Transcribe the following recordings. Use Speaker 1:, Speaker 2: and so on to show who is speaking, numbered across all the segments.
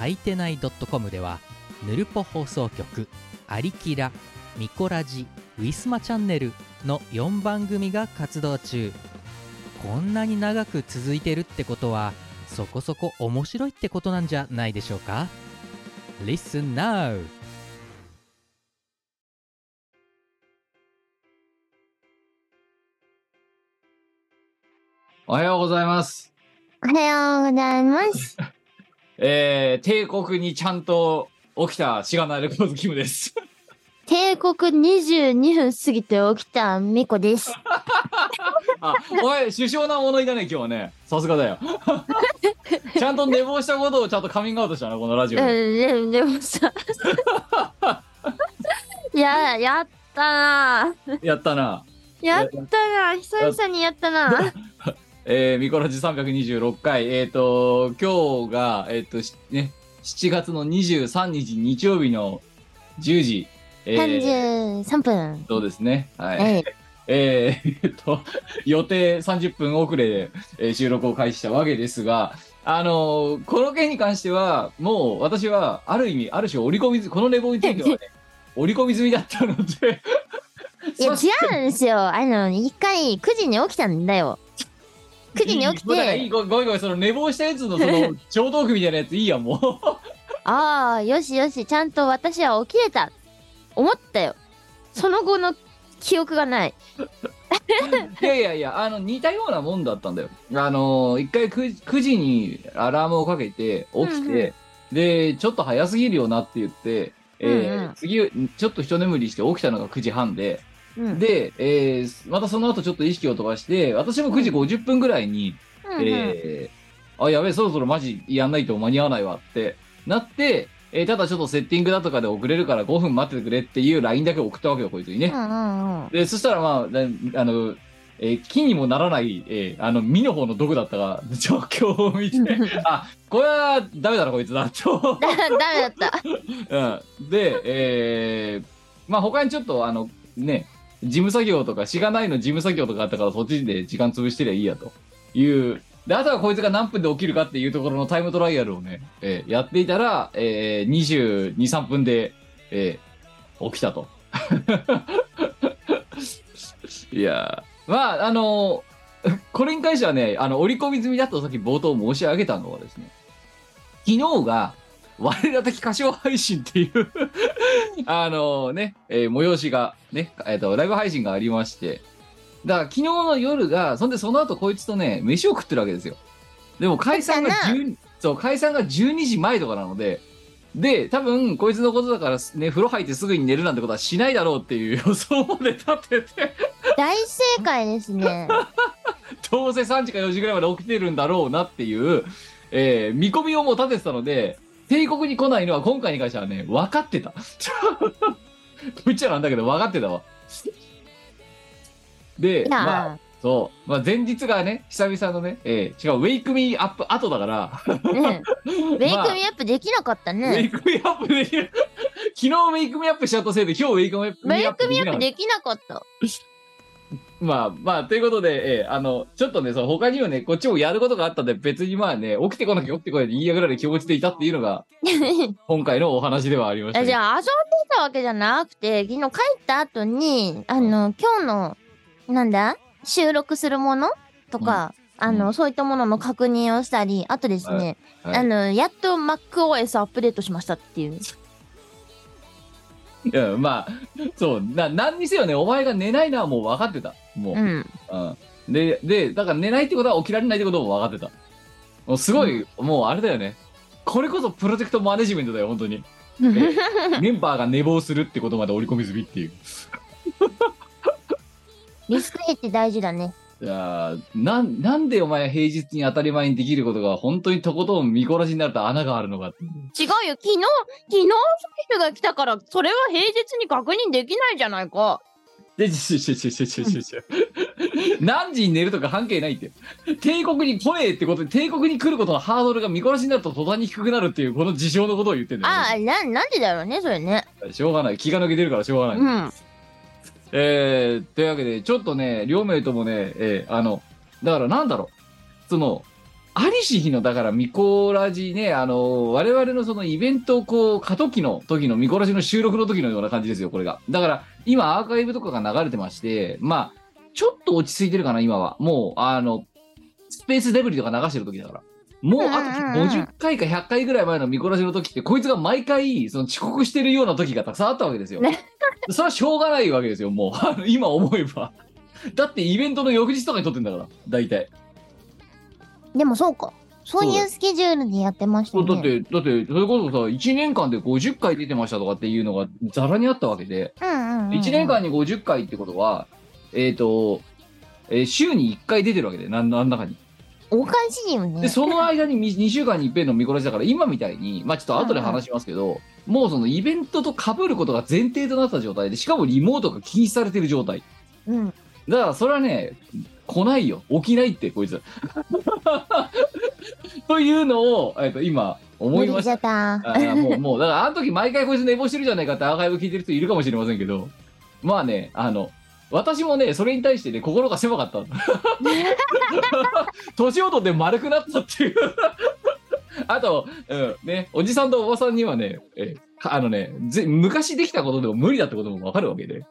Speaker 1: はいてない .com ではヌルポ放送局アリキラミコラジウィスマチャンネルの4番組が活動中こんなに長く続いてるってことはそこそこ面白いってことなんじゃないでしょうか？Listen now!
Speaker 2: おはようございます。
Speaker 3: おはようございます
Speaker 2: えー、帝国にちゃんと起きたしがないレコードキムです。
Speaker 3: 帝国22分過ぎて起きたミコです
Speaker 2: あ、おい、首相な物言いだね、今日はね。さすがだよ。ちゃんと寝坊したことをちゃんとカミングアウトしたな、このラジオで。
Speaker 3: ででもさいややったな
Speaker 2: やったな。
Speaker 3: やったな久々にやったな
Speaker 2: えー、ミコラジ326回。えっ、ー、と、今日が、えっ、と、しね、7月の23日日曜日の10時。えー、
Speaker 3: 33分
Speaker 2: そうですね。はい。
Speaker 3: はい
Speaker 2: えーえっと、予定30分遅れで、えー収録を開始したわけですが、あのーこの件に関しては、もう私は、ある意味、ある種織り込みず、この寝坊についてはね、織り込み済みだったので、
Speaker 3: いや違うんですよあの一回9時に起きたんだよ9時に起き
Speaker 2: いいいごごめんごめん、その寝坊したやつの、その、超トークみたいなやついいやん、もう。
Speaker 3: ああよしよしちゃんと私は起きれた。思ったよ。その後の記憶がない。
Speaker 2: いやいやいや、あの、似たようなもんだったんだよ。あのー一回 9, 9時にアラームをかけて、起きて、
Speaker 3: うん
Speaker 2: で、ちょっと早すぎるよなって言って、えー
Speaker 3: うんうん。
Speaker 2: 次、ちょっと一眠りして起きたのが9時半で、
Speaker 3: うん。
Speaker 2: で、えーまたその後ちょっと意識を飛ばして、私も9時50分ぐらいに、
Speaker 3: うんうん。
Speaker 2: えーあ、やべえ、そろそろマジやんないと間に合わないわってなって、えーただちょっとセッティングだとかで遅れるから5分待っててくれっていう LINE だけ送ったわけよ、こいつにね。
Speaker 3: うんうんうん
Speaker 2: で、そしたらまあ、だあの、えー木にもならない、えーあの、実の方の毒だったが、状況を見て、あ、これはダメだな、こいつだ、と。
Speaker 3: だ ダメだった。
Speaker 2: うん、で、えーまあ他にちょっと、あの、ね、事務作業とか、しがないの事務作業とかあったから、そっちで時間潰してりゃいいや、という。で、あとはこいつが何分で起きるかっていうところのタイムトライアルをね、えーやっていたら、えー、22、3分で、えー起きたと。いやまあ、あのーこれに関してはね、あの、織り込み済みだとさっき冒頭申し上げたのはですね、昨日が、我ら的歌唱配信っていうあのね、えー催しが、ね、えっ、と、ライブ配信がありまして、だから昨日の夜が、そんでその後こいつとね、飯を食ってるわけですよ。でも解散が
Speaker 3: 食っ
Speaker 2: 10、そう、解散が12時前とかなので、で、多分、こいつのことだからね、風呂入ってすぐに寝るなんてことはしないだろうっていう 予想まで立てて、
Speaker 3: 大正解ですね。
Speaker 2: どうせ3時か4時ぐらいまで起きてるんだろうなっていう、えー見込みをもう立ててたので、帝国に来ないのは今回に関してはね、分かってた。こいつらなんだけど分かってたわ。で、まあ、そう、まあ、前日がね、久々のね、えー違う、ウェイクミーアップ後だから、
Speaker 3: うん ウェイクミアップできなかった
Speaker 2: ウェイ
Speaker 3: ね
Speaker 2: クミーアップできる。昨日ウェイクミーアップしちゃったせいで、今日ウェイクミーアップ
Speaker 3: ウェイクミアップ
Speaker 2: できなかった
Speaker 3: できなかった
Speaker 2: まあまあ、ということで、えーあの、ちょっとね、そう、他にもね、こっちもやることがあったんで、別にまあね、起きてこなきゃ起きてこないで言いやぐらいで気持ちでいたっていうのが、今回のお話ではありました、
Speaker 3: あじゃあ遊んでたわけじゃなくて昨日帰った後にあの今日のなんだ？収録するものとか、あの、
Speaker 2: うん。
Speaker 3: そういったものの確認をしたりあとですね、
Speaker 2: はい。
Speaker 3: あのやっと MacOS アップデートしましたっていう。
Speaker 2: いや、まあ、そう、な、何にせよね、お前が寝ないのはもう分かってた。もう。
Speaker 3: うん
Speaker 2: うん。で、で、だから寝ないってことは起きられないってことも分かってた。もうすごい、もうあれだよね。これこそプロジェクトマネジメントだよ、本当に。えメンバーが寝坊するってことまで織り込み済みっていう。
Speaker 3: リスクヘッジ大事だね
Speaker 2: いやーなん、なんでお前平日に当たり前にできることが本当にとことん見殺しになると穴があるのか。
Speaker 3: 違うよ。昨日、昨日、スピルが来たから、それは平日に確認できないじゃないか。
Speaker 2: で、ちょちょちょちょちょちょちょ何時に寝るとか関係ないって。帝国に来ねえってことで、帝国に来ることのハードルが見殺しになると途端に低くなるっていう、この事象のことを言ってんだよ、
Speaker 3: ああ、な、なんでだろうね、それね。
Speaker 2: しょうがない。気が抜けてるからしょうがない。
Speaker 3: うん。
Speaker 2: えー、というわけで、ちょっとね、両名ともね、えーあの、だからなんだろう、その、ありし日の、だから、ミコラジね、あの、我々のそのイベントをこう、過渡期の時のミコラジの収録の時のような感じですよ、これが。だから、今アーカイブとかが流れてまして、まあ、ちょっと落ち着いてるかな、今は。もう、あの、スペースデブリとか流してる時だから。もう、あと
Speaker 3: うんうんうん
Speaker 2: 50回か100回ぐらい前のミコラジの時って、こいつが毎回、その遅刻してるような時がたくさんあったわけですよ。
Speaker 3: ね
Speaker 2: それはしょうがないわけですよ、もう。今思えば。だってイベントの翌日とかに撮ってんだから、大体。
Speaker 3: でもそうか。そういうスケジュールでやってましたね。
Speaker 2: だって、だって、それこそさ、1年間で50回出てましたとかっていうのがざらにあったわけで、
Speaker 3: うんうん、うん。
Speaker 2: 1年間に50回ってことは、えっ、と、えー週に1回出てるわけで、なんなんだかに。
Speaker 3: おかしいよね。
Speaker 2: で、その間に2週間に一遍の見殺しだから、今みたいに、まあちょっと後で話しますけど、もうそのイベントと被ることが前提となった状態で、しかもリモートが禁止されてる状態。
Speaker 3: うん。
Speaker 2: だからそれはね、来ないよ。起きないって、こいつ。というのを、えっと、今、思いまし。
Speaker 3: た。
Speaker 2: あーもう、もう、だからあの時毎回こいつ寝坊してるじゃないかってアーカイブ聞いてる人いるかもしれませんけど、まあね、あの、私もね、それに対してね、心が狭かった。年を取って丸くなったっていう。あと、うん、ね、おじさんとおばさんにはね、えかあのねぜ、昔できたことでも無理だってこともわかるわけで、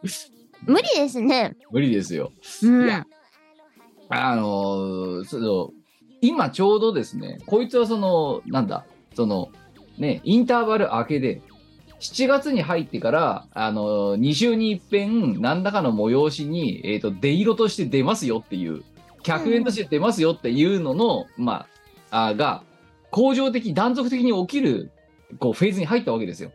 Speaker 3: 無理ですね。
Speaker 2: 無理ですよ。
Speaker 3: うん。
Speaker 2: いやあのーその、今ちょうどですね、こいつはその、なんだ、その、ね、インターバル明けで、7月に入ってから、あのー、2週に一遍、何らかの催しに、えっ、と、出色として出ますよっていう、客演として出ますよっていうのの、まあ、あが、恒常的、断続的に起きる、こう、フェーズに入ったわけですよ。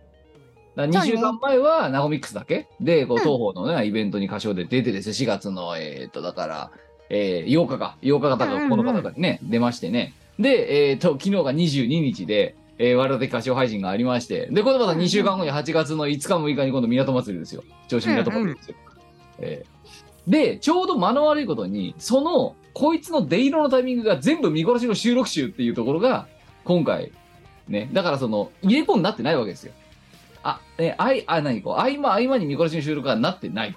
Speaker 2: だから2週間前はナゴミックスだけ？で、こう、
Speaker 3: うん。
Speaker 2: 東方のね、イベントに歌唱で出てですね、4月の、えっ、と、だから、えー8日か、8日かだから、
Speaker 3: うんうんうん
Speaker 2: この方がね、出ましてね。で、えっ、と、昨日が22日で、えー、我々的歌唱配信がありまして、で、これまた2週間後に8月の5日6日に今度港祭りですよ。銚子港祭りですよ。えーで、ちょうど間の悪いことに、その、こいつの出色のタイミングが全部見殺しの収録集っていうところが、今回、ね、だからその、入れ込んになってないわけですよ。あ、ね、あい、あ、何こう、合間合間に見殺しの収録がなってない。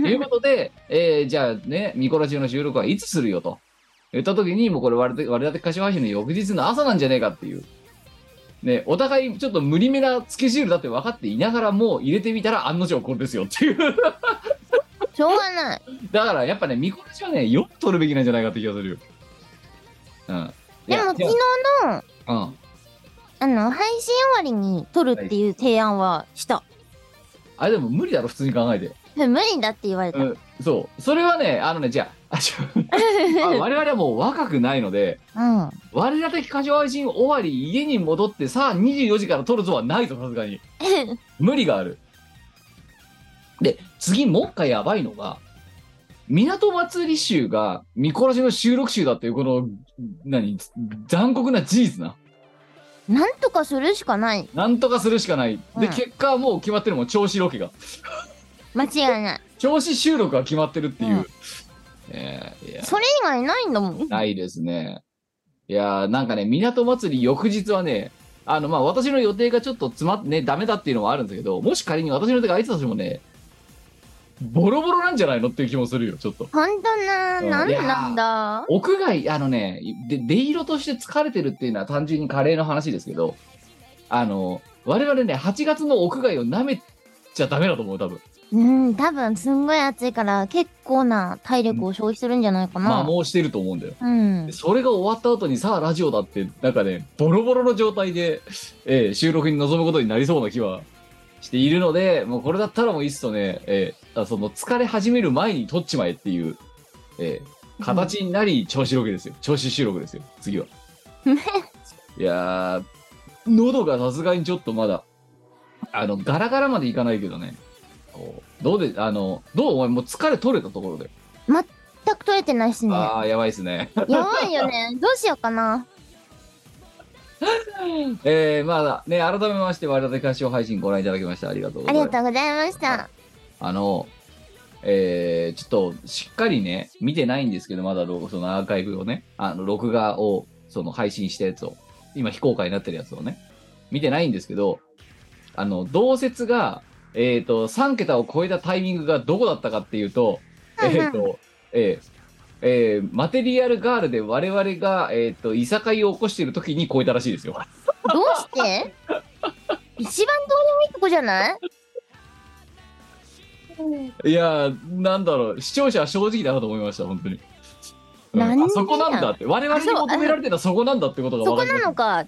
Speaker 2: ということで、えーじゃあね、ミコラジオの収録はいつするよと。言った時に、もうこれ我々、我々歌唱配信の翌日の朝なんじゃねえかっていう。ね、お互いちょっと無理めなスケジュールだって分かっていながらも入れてみたら案の定これですよっていう。
Speaker 3: しょうがない。
Speaker 2: だからやっぱね、ミコラジはね、よく取るべきなんじゃないかって気がするよ。うん。
Speaker 3: でも昨日の、
Speaker 2: うん。
Speaker 3: あの、配信終わりに撮るっていう提案はした。
Speaker 2: あれでも無理だろ、普通に考えて。
Speaker 3: 無理だって言われた。
Speaker 2: うん、そう。それはね、あのね、じゃあ、我々はもう若くないので、
Speaker 3: うん。
Speaker 2: 我ら的歌唱配信終わり、家に戻って、さあ24時から撮るぞはないと、さすがに。無理がある。で、次もう一回やばいのが、港祭り集がミコラジの収録集だっていう、この、何、残酷な事実な。
Speaker 3: なんとかするしかない。
Speaker 2: なんとかするしかない。で、
Speaker 3: うん
Speaker 2: 結果はもう決まってるもん、調子ロケが。
Speaker 3: 間違いない。
Speaker 2: 調子収録が決まってるっていう。
Speaker 3: うん
Speaker 2: えーいや
Speaker 3: それ以外ないんだもん。
Speaker 2: ないですね。いやーなんかね、港祭り翌日はね、あの、まあ、私の予定がちょっと詰まってね、ダメだっていうのはあるんですけど、もし仮に私の予定が空いてたとしてもね、ボロボロなんじゃないのっていう気もするよ、ちょっと。
Speaker 3: ほんとな、
Speaker 2: うん
Speaker 3: なんなんだ？
Speaker 2: 屋外、あのね、で、出色として疲れてるっていうのは単純にカレーの話ですけど、あの、我々ね、8月の屋外を舐めちゃダメだと思う、多分。
Speaker 3: うん、多分すんごい暑いから結構な体力を消費するんじゃないか
Speaker 2: まあ、
Speaker 3: な。
Speaker 2: もうしてると思うんだよ。
Speaker 3: うん
Speaker 2: で。それが終わった後にさあラジオだってなんかねボロボロの状態で、えー収録に臨むことになりそうな気はしているのでもうこれだったらもういっそね、えーあその疲れ始める前に撮っちまえっていう、えー形になり調子ロケですよ調子収録ですよ次は。いやー喉がさすがにちょっとまだあのガラガラまでいかないけどねこうどうであのどうお前もう疲れ取れたところで
Speaker 3: 全く取れてないっすね。
Speaker 2: ああ、やばいっすね。
Speaker 3: やばいよね。どうしようかな。
Speaker 2: えー、まあね、改めまして、我々歌唱配信ご覧いただきましてありがとうござ
Speaker 3: あり
Speaker 2: います。
Speaker 3: がとうございました。
Speaker 2: あの、えー、ちょっとしっかりね、見てないんですけど、まだロそのアーカイブをね、あの、録画を、その配信したやつを、今非公開になってるやつをね、見てないんですけど、あの、同説が、えっ、と、3桁を超えたタイミングがどこだったかっていうと、えっ、と、えーえーマテリアルガールで我々が、えっ、と、いさかいを起こしている時に超えたらしいですよ。
Speaker 3: どうして？一番どうでもいいとこじゃない？
Speaker 2: いやー、なんだろう、視聴者は正直だなと思いました、本当に。うんあそこなんだって、我々に求められてたそこなんだってことが
Speaker 3: そこ
Speaker 2: 分かりま
Speaker 3: な
Speaker 2: した
Speaker 3: のか。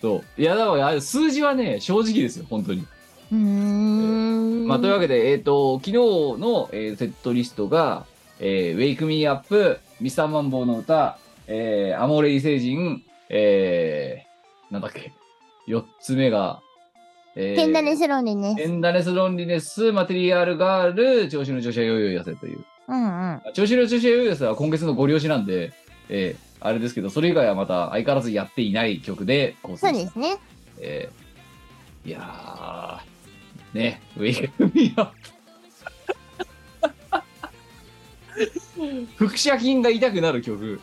Speaker 2: そう。いや、だから数字はね、正直ですよ、本当に。
Speaker 3: うーん。
Speaker 2: まあ、というわけで、えっ、と、昨日の、えーセットリストが、えー、ウェイクミーアップ、ミスターマンボウの歌、えー、アモーレイ星人、えー、なんだっけ、四つ目が、えー
Speaker 3: テンダネスロンでね。
Speaker 2: テンダネスロンリネス、マテリアルガール、調子の調子はよいよい痩せという。
Speaker 3: うんうん。
Speaker 2: 調子の調子はよいよい痩せは今月のご了承なんで、えー、あれですけど、それ以外はまた相変わらずやっていない曲で構成
Speaker 3: そうですね。
Speaker 2: えーいやー、ね、ウェイクミーアップ。腹斜筋が痛くなる曲。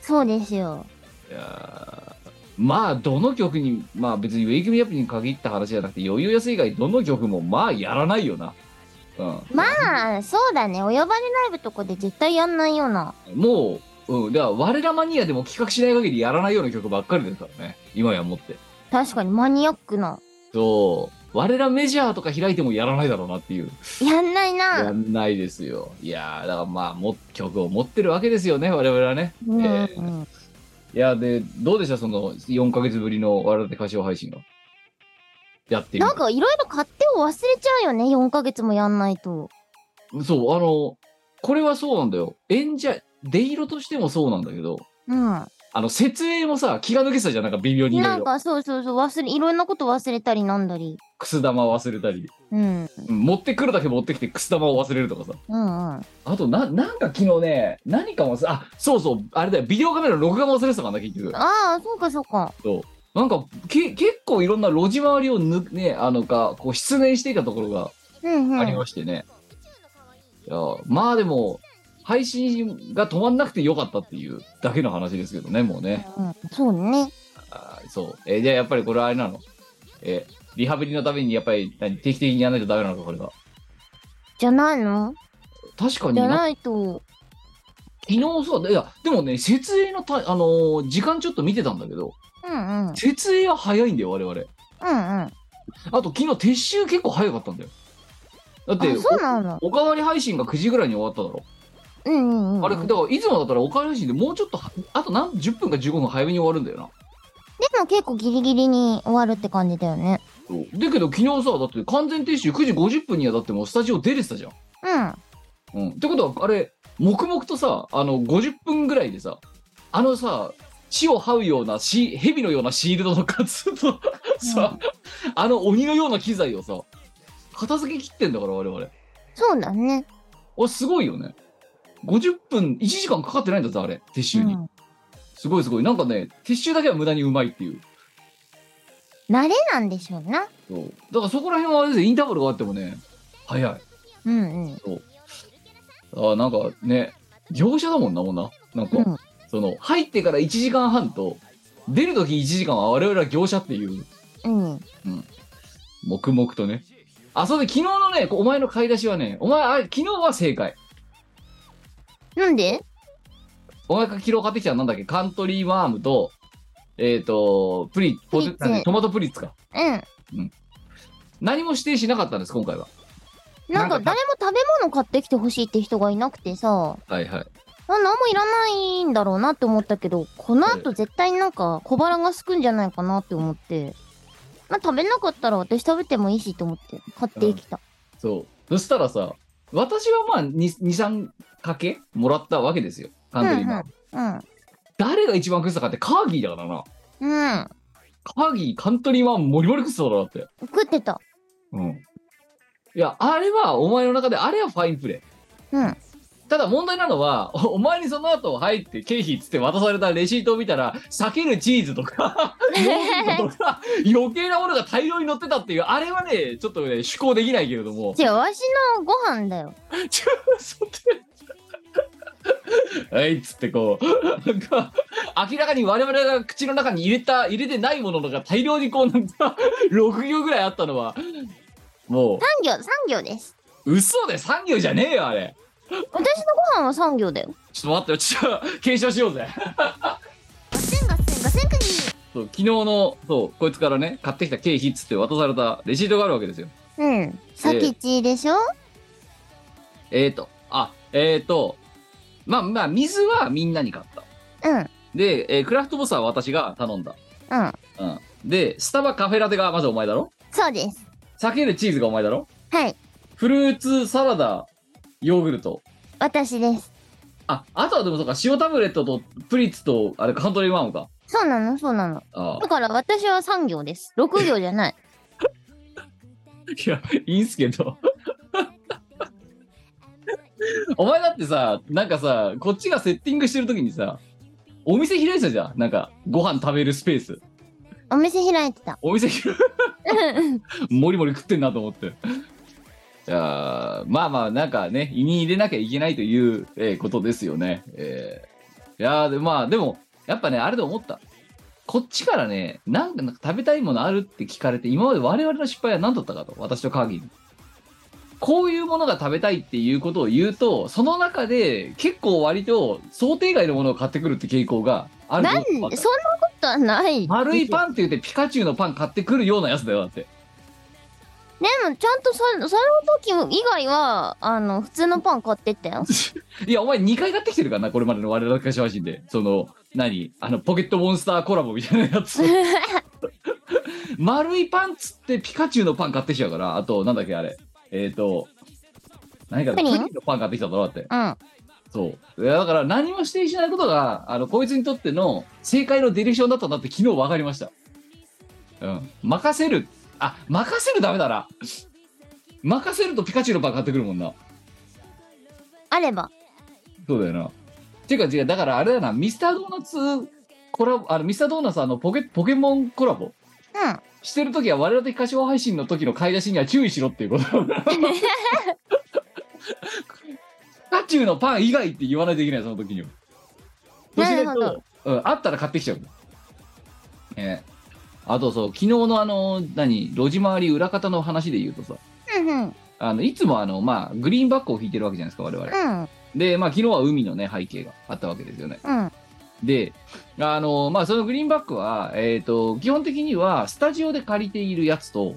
Speaker 3: そうですよ。
Speaker 2: いやーまあ、どの曲に、まあ別にウェイクミーアップに限った話じゃなくて、余裕やす以外どの曲もまあやらないよな。うん。
Speaker 3: まあ、そうだね。お呼ばれライブとかで絶対やんないような。
Speaker 2: もう、うん、だから我らマニアでも企画しない限りやらないような曲ばっかりですからね。今やもって。
Speaker 3: 確かにマニアックな。
Speaker 2: そう。我らメジャーとか開いてもやらないだろうなっていう。
Speaker 3: やんない
Speaker 2: や
Speaker 3: な。
Speaker 2: んないですよ。いやーだからまあも曲を持ってるわけですよね我々はね。
Speaker 3: うん
Speaker 2: えー
Speaker 3: うん。
Speaker 2: いやでどうでした？その4ヶ月ぶりの我々歌唱配信が。やって
Speaker 3: なんかいろいろ勝手を忘れちゃうよね。4ヶ月もやんないと。
Speaker 2: そうあのこれはそうなんだよ。演者出色としてもそうなんだけど
Speaker 3: うん。
Speaker 2: あの設営もさ気が抜けてたじゃんなんか微妙に。
Speaker 3: ないんかそうそうそう。忘れ、いろんなこと忘れたりなんだり。
Speaker 2: くす玉忘れたり、
Speaker 3: うん。
Speaker 2: うん持ってくるだけ持ってきてくす玉を忘れるとかさ。
Speaker 3: うんうん。
Speaker 2: あとななんか昨日ね何かもさあそうそうあれだよビデオカメラの録画も忘れてたからな結局。
Speaker 3: ああ、そうかそうか。
Speaker 2: そう。なんか、け、結構いろんな路地回りをぬ、ね、あのか、こう、失念していたところが
Speaker 3: うんうん。
Speaker 2: ありましてね。いや、まあでも、配信が止まんなくてよかったっていうだけの話ですけどね、もうね。
Speaker 3: うん、そうね。
Speaker 2: あーそう。えーじゃあやっぱりこれはあれなの？えーリハビリのためにやっぱり何定期的にやらないとダメなのか、これが。
Speaker 3: じゃないの？
Speaker 2: 確かにな、
Speaker 3: じゃないと。
Speaker 2: 昨日さ、いや、でもね、設営のた、あのー時間ちょっと見てたんだけど、
Speaker 3: うんうん。
Speaker 2: 設営は早いんだよ、我々。
Speaker 3: うんうん。
Speaker 2: あと昨日撤収結構早かったんだよ。だって
Speaker 3: あ、、そうなの？
Speaker 2: おかわり配信が9時ぐらいに終わっただろ。
Speaker 3: うんうんうん。
Speaker 2: あれ、だからいつもだったらおかわり配信でもうちょっとは、あと何、10分か15分早めに終わるんだよな。
Speaker 3: でも結構ギリギリに終わるって感じだよね。
Speaker 2: そうだけど昨日さ、だって完全撤収9時50分にはだってもうスタジオ出れてたじゃん。
Speaker 3: うん。
Speaker 2: うん。ってことは、あれ、黙々とさ、あの、50分ぐらいでさ、あのさ、地を這うようなシ、蛇のようなシールドの活動さ、あの鬼のような機材をさ、片付け切ってんだから、我々。
Speaker 3: そうだね。
Speaker 2: あ、すごいよね。50分、1時間かかってないんだぜ、あれ、撤収に。
Speaker 3: うん。
Speaker 2: すごいすごい。なんかね、撤収だけは無駄にうまいっていう。
Speaker 3: 慣れなんでしょうな。
Speaker 2: そう。だからそこら辺はあれですよインターバルがあってもね、早い。
Speaker 3: うんうん。
Speaker 2: あなんかね、業者だもんな、もんな。なんか、
Speaker 3: うん
Speaker 2: その、入ってから1時間半と、出るとき1時間は我々は業者っていう、
Speaker 3: うん。
Speaker 2: 黙々とね。あ、そうで、昨日のね、お前の買い出しはね、お前、あれ、昨日は正解。
Speaker 3: なんで？
Speaker 2: お前が昨日買ってきたのなんだっけ？カントリーマームと、えっ、と、プリポテ
Speaker 3: プリッツ
Speaker 2: トマトプリッツか。
Speaker 3: うん。
Speaker 2: 何も指定しなかったんです、今回は。
Speaker 3: なんか誰も食べ物買ってきてほしいって人がいなくてさ、
Speaker 2: はいはい。
Speaker 3: あ何もいらないんだろうなって思ったけど、この後絶対なんか小腹がすくんじゃないかなって思って、まあ食べなかったら私食べてもいいしと思って買ってきた。
Speaker 2: そう。そしたらさ、私はまあ2、2 3かけもらったわけですよ。カントリーマーム。
Speaker 3: うん。
Speaker 2: 誰が一番食ってたかってカーギーだからな。
Speaker 3: うん。
Speaker 2: カーギー、カントリーマンモリモリ食ってたからだって。
Speaker 3: 食ってた。
Speaker 2: うん。いや、あれは、お前の中で、あれはファインプレー。
Speaker 3: うん。
Speaker 2: ただ問題なのは、おお前にその後入って経費っつって渡されたレシートを見たら、避けるチーズとか、とか、余計なものが大量に乗ってたっていう、あれはね、ちょっとね、趣向できないけれども。
Speaker 3: 違う、わしのご飯だよ。
Speaker 2: ちょそって はいっつってこうなんか明らかに我々が口の中に入れた入れてないものが大量にこうなんか 6行ぐらいあったのはも
Speaker 3: 産業、産業です。
Speaker 2: う嘘で産業じゃねえよあれ
Speaker 3: 私のご飯は産業だよ。
Speaker 2: ちょっと待ってよちょっと検証しようぜ。そう昨日のそうこいつからね買ってきた経費っつって渡されたレシートがあるわけですよ
Speaker 3: うん。さきちでしょ？
Speaker 2: えーとあえーとまあまあ水はみんなに買った
Speaker 3: うん。
Speaker 2: で、えークラフトボスは私が頼んだ
Speaker 3: うん。
Speaker 2: うん。で、スタバカフェラテがまずお前だろ？
Speaker 3: そうです。
Speaker 2: 避けるチーズがお前だろ？
Speaker 3: はい。
Speaker 2: フルーツサラダ、ヨーグルト。
Speaker 3: 私です。
Speaker 2: あ、あとはでもそうか、塩タブレットとプリッツと、あれ、カントリーマームか。
Speaker 3: そうなの、そうなの。
Speaker 2: あ
Speaker 3: だから私は産業です。6行じゃない。
Speaker 2: あ。いや、いいんすけど。お前だってさ、なんかさ、こっちがセッティングしてるときにさ、お店開いてたじゃん。なんか、ご飯食べるスペース。
Speaker 3: お店開いてた。
Speaker 2: お店開いもりもり食ってんなと思って。いやーまあまあ、なんかね、胃に入れなきゃいけないという、えーことですよね。えーいやーで、まあ、でも、やっぱね、あれで思った。こっちからね、なんか食べたいものあるって聞かれて、今まで我々の失敗は何だったかと、私とカーギーに。こういうものが食べたいっていうことを言うと、その中で結構割と想定外のものを買ってくるって傾向がある
Speaker 3: なんそんなことはない。
Speaker 2: 丸い
Speaker 3: ン。
Speaker 2: パンって言ってピカチュウのパン買ってくるようなやつだよ、だって。
Speaker 3: でも、ちゃんとそ、その時以外は、あの、普通のパン買ってったよ。
Speaker 2: いや、お前2回買ってきてるからな、これまでの我々の会社配信で。その、何あの、ポケットモンスターコラボみたいなやつ。丸いパンつってピカチュウのパン買ってきちゃうから、あと、なんだっけ、あれ。えっ、ー、と、何かプ
Speaker 3: プリン
Speaker 2: のパン買ってきただろ、だって。
Speaker 3: うん。
Speaker 2: そう。いやだから何も指定しないことが、あの、こいつにとっての正解のディレクションだったんだって昨日分かりました。うん。任せる。あ、任せるダメだな。任せるとピカチュウのパン買ってくるもんな。
Speaker 3: あれば。
Speaker 2: そうだよな。ていうか違う、だからあれだな、ミスタードーナツコラボ、あの、ミスタードーナツあのポケ、ポケモンコラボ
Speaker 3: うん。
Speaker 2: してるときは我々的歌唱配信の時の買い出しには注意しろっていうことカチュウのパン以外って言わないといけない、その時には。そうしない
Speaker 3: なるほ
Speaker 2: と、うん、あったら買ってきちゃう。ええあとそう、昨日のあの、何、路地回り裏方の話で言うとさ、
Speaker 3: うんうん。
Speaker 2: あの、いつもあの、まあ、グリーンバックを引いてるわけじゃないですか、我々。
Speaker 3: うん。
Speaker 2: で、まあ、昨日は海のね、背景があったわけですよね。
Speaker 3: うん。
Speaker 2: で、あの、まあ、そのグリーンバックは、えっ、と、基本的には、スタジオで借りているやつと、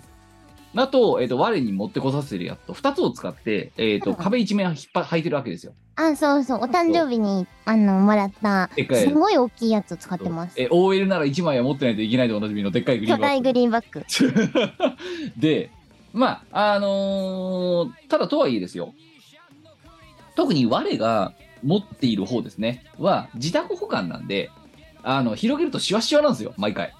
Speaker 2: あと、えっ、と、我に持ってこさせてるやつと、二つを使って、えっ、と、
Speaker 3: うん
Speaker 2: 壁一面引っ張、履いてるわけですよ。
Speaker 3: あ、そうそう。お誕生日に、あの、もらった、すごい大きいやつを使ってます。
Speaker 2: え、OL なら一枚は持ってないといけないでおなじみのでっかいグリーンバッ
Speaker 3: 巨大グリーンバッ。
Speaker 2: で、まあ、あのーただとはいえですよ。特に我が持っている方ですね、は、自宅保管なんで、あの、広げるとシワシワなんですよ、毎回。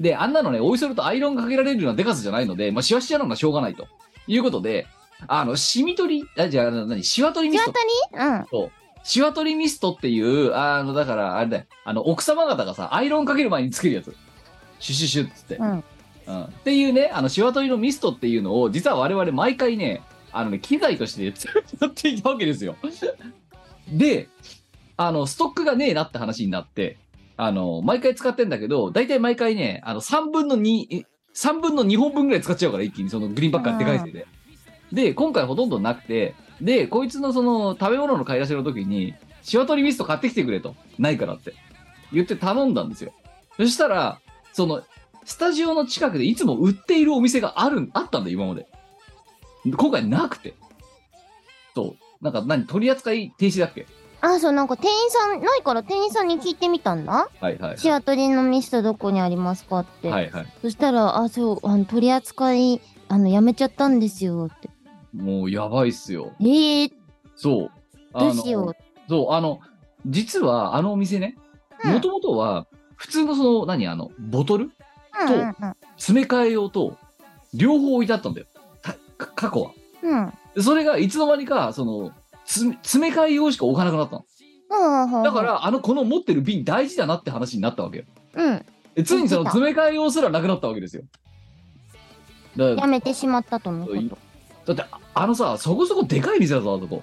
Speaker 2: で、あんなのね、おいそれとアイロンがかけられるようなデカさじゃないので、まあ、シワシワなのはしょうがないと。いうことで、あの、シミ取り、あ、じゃあ、あの何、シワ取りミスト。
Speaker 3: うん。
Speaker 2: そう。シワ取りミストっていう、あの、だから、あれだよ。あの、奥様方がさ、アイロンかける前につけるやつ。シュシュシュっつって。
Speaker 3: うん。
Speaker 2: うん。っていうね、あの、シワ取りのミストっていうのを、実は我々毎回ね、あのね、機材として使っていたわけですよ。で、あの、ストックがねえなって話になって、あの、毎回使ってんだけど、大体毎回ね、あの、3分の2、3分の2本分ぐらい使っちゃうから、一気にそのグリーンバックがでかいせいで。で、今回ほとんどなくて、で、こいつのその食べ物の買い出しの時に、シワ取りミスト買ってきてくれと。ないからって。言って頼んだんですよ。そしたら、その、スタジオの近くでいつも売っているお店がある、あったんだ、今まで。今回なくて。そう。なんか何、取り扱い停止だっけ？
Speaker 3: あ、そう、なんか店員さん、ないから店員さんに聞いてみたんだ。
Speaker 2: はいはい。
Speaker 3: シアトリのミストどこにありますかって。
Speaker 2: はいはい。
Speaker 3: そしたら、あ、そう、あの、取り扱い、あの、やめちゃったんですよって。
Speaker 2: もうやばいっすよ。
Speaker 3: えー、
Speaker 2: そう。
Speaker 3: どうしよう。
Speaker 2: そう、あの、実はあのお店ね、
Speaker 3: うん
Speaker 2: もともとは、普通のその、何、あの、ボトル？
Speaker 3: うんうんうん。
Speaker 2: 詰め替え用と、両方置いてあったんだよ。過去は。
Speaker 3: うん。
Speaker 2: でそれがいつの間にか、その、つ詰め替え用しか置かなくなったの。だか、ら、あの、この持ってる瓶大事だなって話になったわけよ。
Speaker 3: うん。
Speaker 2: でついにその詰め替え用すらなくなったわけですよ。だ
Speaker 3: やめてしまったとのこ
Speaker 2: い
Speaker 3: と。
Speaker 2: だって、ああのさ、そこそこでかい店だぞ、あそこ。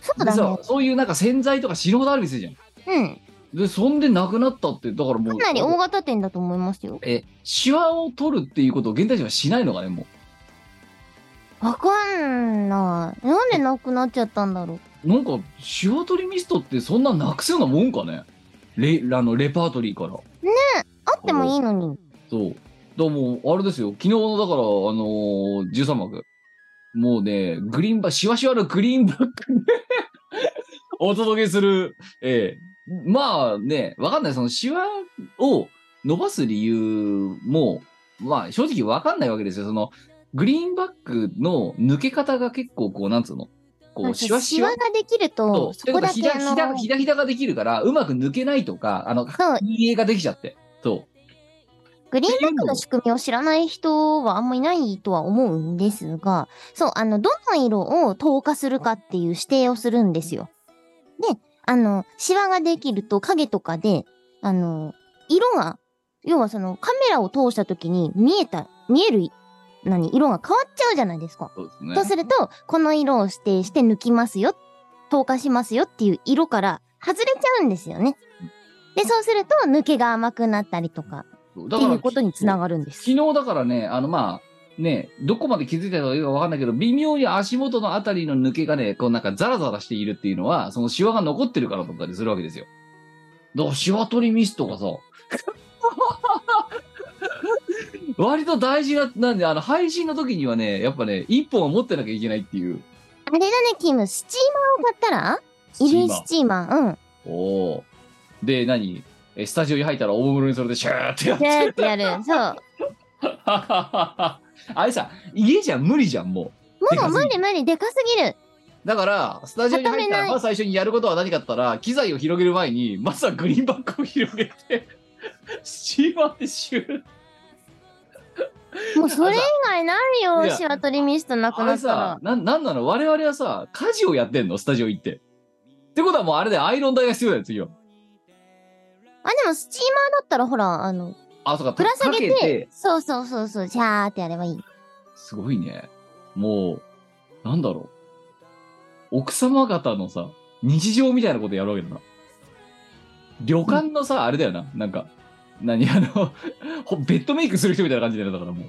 Speaker 3: そうだね。、
Speaker 2: そういうなんか洗剤とか死ぬほどある店じゃん。
Speaker 3: うん。
Speaker 2: で、そんでなくなったって、だからもう。
Speaker 3: かなり大型店だと思いますよ。
Speaker 2: え、シワを取るっていうことを現代人はしないのかね、も
Speaker 3: わかんない。なんでなくなっちゃったんだろう。
Speaker 2: う。なんか、シワ取りミストってそんななくすようなもんかね。レあのレパートリーから。
Speaker 3: あってもいいのに。
Speaker 2: そう。だもう、あれですよ。昨日の、だから、あのー、13幕。もうね、グリーンバシワシワのグリーンバックで お届けする。ええまあね、わかんない。そのシワを伸ばす理由も、まあ正直わかんないわけですよ。その、グリーンバックの抜け方が結構こう、なんつうの？こう、シワシワ？
Speaker 3: ができると、そこだけ
Speaker 2: ひだ
Speaker 3: あ
Speaker 2: ひだ
Speaker 3: の、
Speaker 2: ひだひだができるから、うまく抜けないとか、あの、陰影ができちゃって。そう。
Speaker 3: グリーンバックの仕組みを知らない人はあんまいないとは思うんですが、そう、あの、どの色を透過するかっていう指定をするんですよ。で、あの、シワができると影とかで、あの、色が、要はそのカメラを通した時に見えた、見える、何、色が変わっちゃうじゃないですか。
Speaker 2: そうですね。
Speaker 3: とすると、この色を指定して抜きますよ、透過しますよっていう色から外れちゃうんですよね。で、そうすると抜けが甘くなったりとか
Speaker 2: だ
Speaker 3: っていうことにつながるんです。
Speaker 2: 昨日だからね、あのまあ、ね、どこまで気づいたかわかんないけど、微妙に足元のあたりの抜けがね、こうなんかザラザラしているっていうのは、そのシワが残ってるからだったりするわけですよ。だからシワ取りミストがさ、割と大事な、なんで、あの、配信の時にはね、やっぱね、一本は持ってなきゃいけないっていう。
Speaker 3: あれだね、キム、スチーマーを買ったら？衣類スチーマー、うん。
Speaker 2: おおー。で、何？えスタジオに入ったら大物にそれでシューってやっ
Speaker 3: ギャー
Speaker 2: て
Speaker 3: ってやる。そう。
Speaker 2: あれさ、家じゃ無理じゃん、もう。
Speaker 3: もう
Speaker 2: すぎ
Speaker 3: 無理無理、でかすぎる。
Speaker 2: だから、スタジオに入ったら、まず最初にやることは何かって言ったら、機材を広げる前に、まずはグリーンバックを広げて、スチーマーでシュー。
Speaker 3: もうそれ以外ない
Speaker 2: い
Speaker 3: よ、
Speaker 2: や
Speaker 3: シワ取りミストなく
Speaker 2: あれ
Speaker 3: なったら
Speaker 2: さ。、な、なんなの？我々はさ、家事をやってんの？スタジオ行って。ってことはもうあれでアイロン台が必要だよ、次は。
Speaker 3: あ、でもスチーマーだったらほら、あの、
Speaker 2: あ、そうか、
Speaker 3: ぶら下げて、そうそうそうそう、ジャーってやればいい。
Speaker 2: すごいね。もう、なんだろう。奥様方のさ、日常みたいなことやるわけだな。旅館のさ、あれだよな。なんか、何あの、ほベッドメイクする人みたいな感じだよだからもう。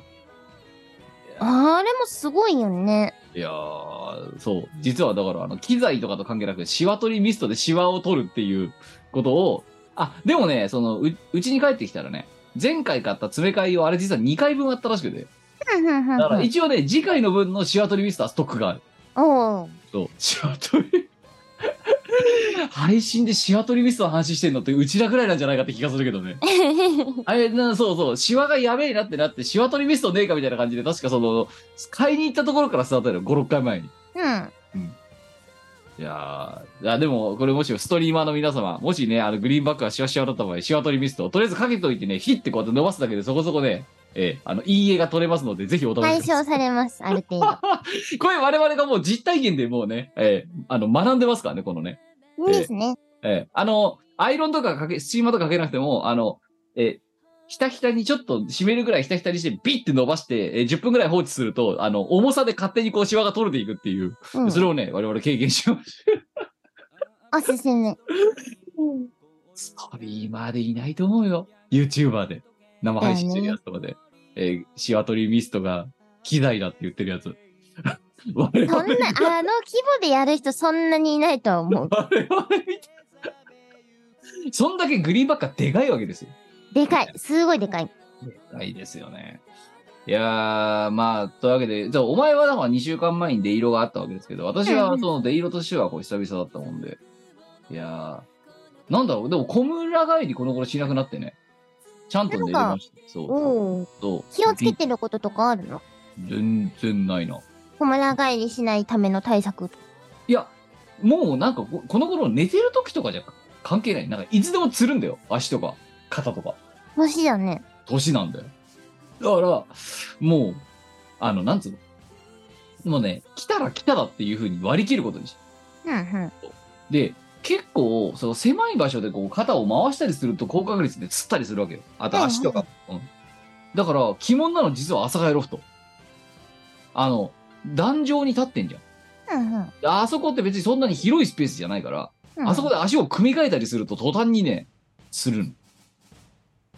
Speaker 3: あれもすごいよね。
Speaker 2: いやー、そう。実はだから、あの、機材とかと関係なく、シワ取りミストでシワを取るっていうことを、あ、でもね、その、う、うちに帰ってきたらね、前回買った詰め替え用、あれ実は2回分あったらしくて。だから一応ね、次回の分のシワ取りミストはストックがある。
Speaker 3: おう
Speaker 2: そう、シワ取り。配信でシワ取りミストの話してんのってうちらぐらいなんじゃないかって気がするけどね。あれ、なそうそう、シワがやべえなってなって、シワ取りミストねえかみたいな感じで、確かその、買いに行ったところからスタートやる、5、6回前に。
Speaker 3: うん。
Speaker 2: いやー、いやでも、これもしストリーマーの皆様、もしね、あの、グリーンバックがシワシワだった場合、シワ取りミストをとりあえずかけといてね、ヒッてこうやって伸ばすだけでそこそこね、えーあの、いい絵が取れますので、ぜひお試しくだ
Speaker 3: 解
Speaker 2: さい。
Speaker 3: 消されます、ある程度。
Speaker 2: これ我々がもう実体験でもうね、えーあの、学んでますからね、このね。
Speaker 3: いいですね。
Speaker 2: ええあの、アイロンとかかけ、スチーマーとかかけなくても、あの、えひたひたにちょっと締めるぐらいひたひたにして、ビッて伸ばして、え10分ぐらい放置すると、あの、重さで勝手にこう、シワが取れていくっていう、
Speaker 3: うん
Speaker 2: それをね、我々経験しまし
Speaker 3: おすすめ。
Speaker 2: た。ストリーマーでいないと思うよ。YouTuber で。生配信してるやつとかで。えーシワ取りミストが機材だって言ってるやつ。
Speaker 3: そんな、あの規模でやる人そんなにいないとは思う。
Speaker 2: 我々みたい。そんだけグリーンバックがでかいわけですよ。
Speaker 3: でかい。すごいでかい。
Speaker 2: でかいですよね。いやー、まあ、というわけで、じゃあ、お前はだから2週間前に出色があったわけですけど、私はその出色としてはこう久々だったもんで。いやー、なんだろう、でも小村帰りこの頃しなくなってね。ちゃんと寝れました。そう。そう。
Speaker 3: 気をつけてることとかあるの？
Speaker 2: 全然ないな。
Speaker 3: 小村帰りしないための対策。
Speaker 2: いや、もうなんかこ、この頃寝てる時とかじゃ関係ない。なんか、いつでもつるんだよ。足とか、肩とか。
Speaker 3: 星だね。
Speaker 2: 年なんだよ。だから、もう、あの、なんつうの？もうね、来たら来ただっていう風に割り切ることにし
Speaker 3: うんうん。
Speaker 2: で、結構、その狭い場所でこう肩を回したりすると高確率でつったりするわけよ。あと足とか。うん。だから、鬼門なの実は朝帰ロフト。あの、壇上に立ってんじゃん。
Speaker 3: うんうん。
Speaker 2: であそこって別にそんなに広いスペースじゃないから、
Speaker 3: うん
Speaker 2: あそこで足を組み替えたりすると途端にね、するの。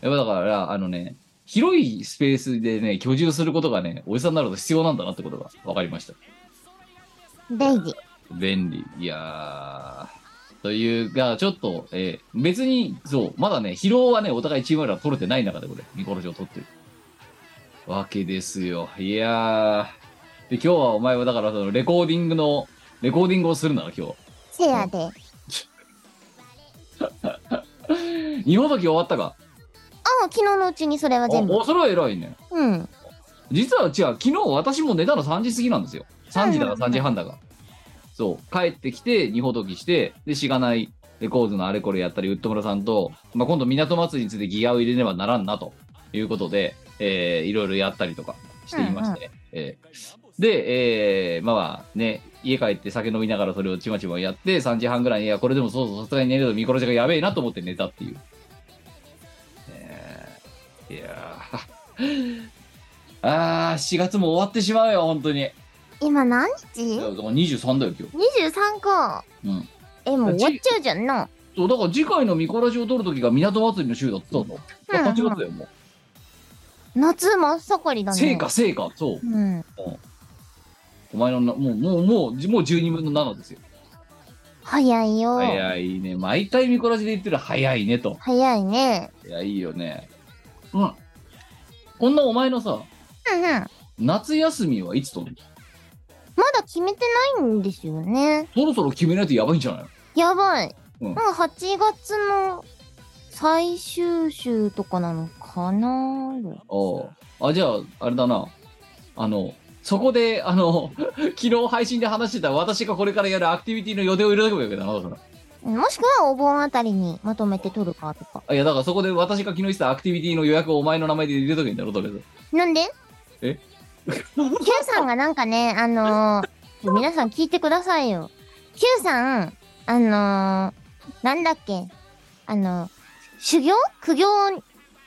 Speaker 2: やっぱだから、あのね、広いスペースでね、居住することがね、おじさんになると必要なんだなってことが分かりました。
Speaker 3: 大事。
Speaker 2: 便利。いやー。というが、ちょっと、えー別に、そう、まだね、疲労はね、お互いチームラ取れてない中でこれ、ミコロジを取ってる。わけですよ。いやー。で、今日はお前はだから、その、レコーディングの、レコーディングをするなら今日。
Speaker 3: せやで。
Speaker 2: 二ほどき終わったか？
Speaker 3: あ昨日のうちにそれは全部。
Speaker 2: お、それは偉いね。
Speaker 3: うん。
Speaker 2: 実は違う、昨日私も寝たの3時過ぎなんですよ。3時だか
Speaker 3: うんうんうん
Speaker 2: 3時半だか。そう、帰ってきて、二ほどきして、で、しがないレコーズのあれこれやったり、ウッド村さんと、まあ、今度港祭りについてギアを入れねばならんな、ということで、えーいろいろやったりとかしていましてね。えーで、えーまあね、家帰って酒飲みながらそれをちまちまやって、3時半ぐらいに、いや、これでもそうそう、さすがに寝るとミコロジャがやべえなと思って寝たっていう。えーいやー あー、4月も終わってしまうよ、本当に。
Speaker 3: 今何
Speaker 2: い
Speaker 3: 日
Speaker 2: やだから23だよ、今日。
Speaker 3: ?23 か。
Speaker 2: うん。
Speaker 3: え、もう終わっちゃうじゃんな。
Speaker 2: そう、だから次回のミコラジを撮るときが港祭りの週だってたの。
Speaker 3: うん
Speaker 2: 8月だよ、もう。
Speaker 3: 夏真っ盛りだね。
Speaker 2: 成果、成果、そう。
Speaker 3: うん。
Speaker 2: お前のな、もう、もう、もう、もう12分の7ですよ。
Speaker 3: 早いよ。
Speaker 2: 早いね。毎回ミコラジで言ってる早いねと。
Speaker 3: 早いね。
Speaker 2: いや、いいよね。うん。こんなお前のさ、
Speaker 3: うんうん。ま
Speaker 2: 夏休みはいつとるの？
Speaker 3: だ決めてないんですよね。
Speaker 2: そろそろ決めないとやばいんじゃないの？
Speaker 3: やばい。
Speaker 2: うん
Speaker 3: なんか8月の最終週とかなのかな
Speaker 2: あじゃあ、あれだな。あの、そこで、あの、昨日配信で話してた私がこれからやるアクティビティの予定を入れとけばいいわけだな、だから。
Speaker 3: もしくはお盆あたりにまとめて取るかとか。
Speaker 2: あいや、だからそこで私が昨日言ってたアクティビティの予約をお前の名前で入れとけんだろ、とりあえず。
Speaker 3: なんで？
Speaker 2: え？
Speaker 3: ?Q さんがなんかね、あのー、皆さん聞いてくださいよ。Q さん、あのー、なんだっけあの、修行？苦行、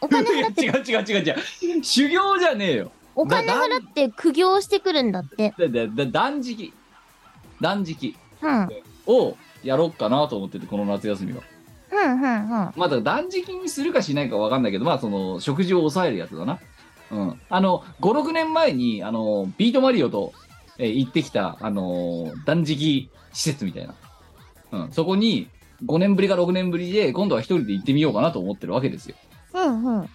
Speaker 3: お金払っ
Speaker 2: 違う
Speaker 3: て、
Speaker 2: 違う違う違う。修行じゃねえよ。
Speaker 3: お金
Speaker 2: だ
Speaker 3: 払って苦行してくるんだって。
Speaker 2: だ、だ、だ、断食。断食
Speaker 3: うん。
Speaker 2: をやろっかなと思ってて、この夏休みは。
Speaker 3: うん、うん、うん。
Speaker 2: まあ、だから断食にするかしないかわかんないけど、まあ、その、食事を抑えるやつだな。うん。あの、5、6年前に、あの、ビートマリオと、えー行ってきた、あのー断食施設みたいな。うん。そこに、5年ぶりか6年ぶりで、今度は一人で行ってみようかなと思ってるわけですよ。
Speaker 3: うん、うん。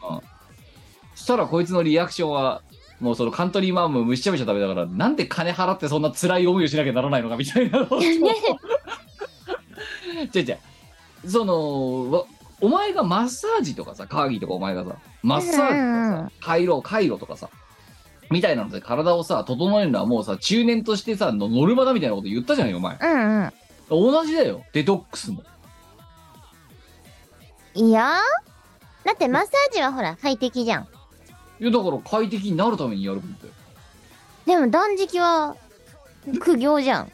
Speaker 2: そしたらこいつのリアクションは、もうそのカントリーマームむしちゃむしゃ食べだから、なんで金払ってそんな辛い思いをしなきゃならないのかみたいなのを。違う違う。その、わお前がマッサージとかさ、カーギーとかお前がさ、マッサージとかさ、回路、回路とかさ、みたいなので体をさ、整えるのはもうさ、中年としてさ、のノルマだみたいなこと言ったじゃんよ、お前。
Speaker 3: うん、うん。
Speaker 2: 同じだよ、デトックスも。
Speaker 3: いやだってマッサージはほら、快適じゃん。
Speaker 2: いや、だから快適になるためにやるんだよ。
Speaker 3: でも断食は苦行じゃん。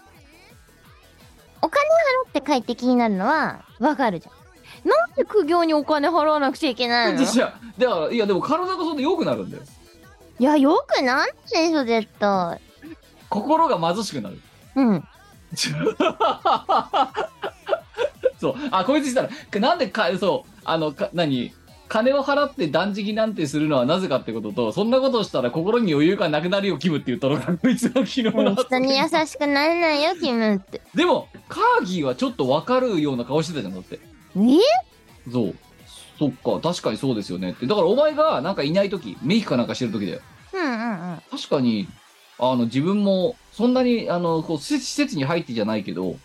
Speaker 3: お金払って快適になるのはわかるじゃん。なんで苦行にお金払わなくちゃいけないの？い
Speaker 2: じゃあだから、いや、でも体がそんで良くなるんだよ。
Speaker 3: や、よくなんでしょ、絶対。
Speaker 2: 心が貧しくなる。
Speaker 3: うん。
Speaker 2: そう。あ、こいつしたら、なんでか、そう、あの、か、何金を払って断食なんてするのはなぜかってことと、そんなことをしたら心に余裕がなくなるよ、キムって言ったのが、こいつの昨日の
Speaker 3: 人に優しくなれないよ、キムって。
Speaker 2: でも、カーギーはちょっとわかるような顔してたじゃん、だって。
Speaker 3: え？
Speaker 2: そう。そっか、確かにそうですよねって。だからお前がなんかいない時メイクかなんかしてる時だよ。
Speaker 3: うんうんうん。
Speaker 2: 確かに、あの、自分も、そんなに、あの、こう、施設に入ってじゃないけど、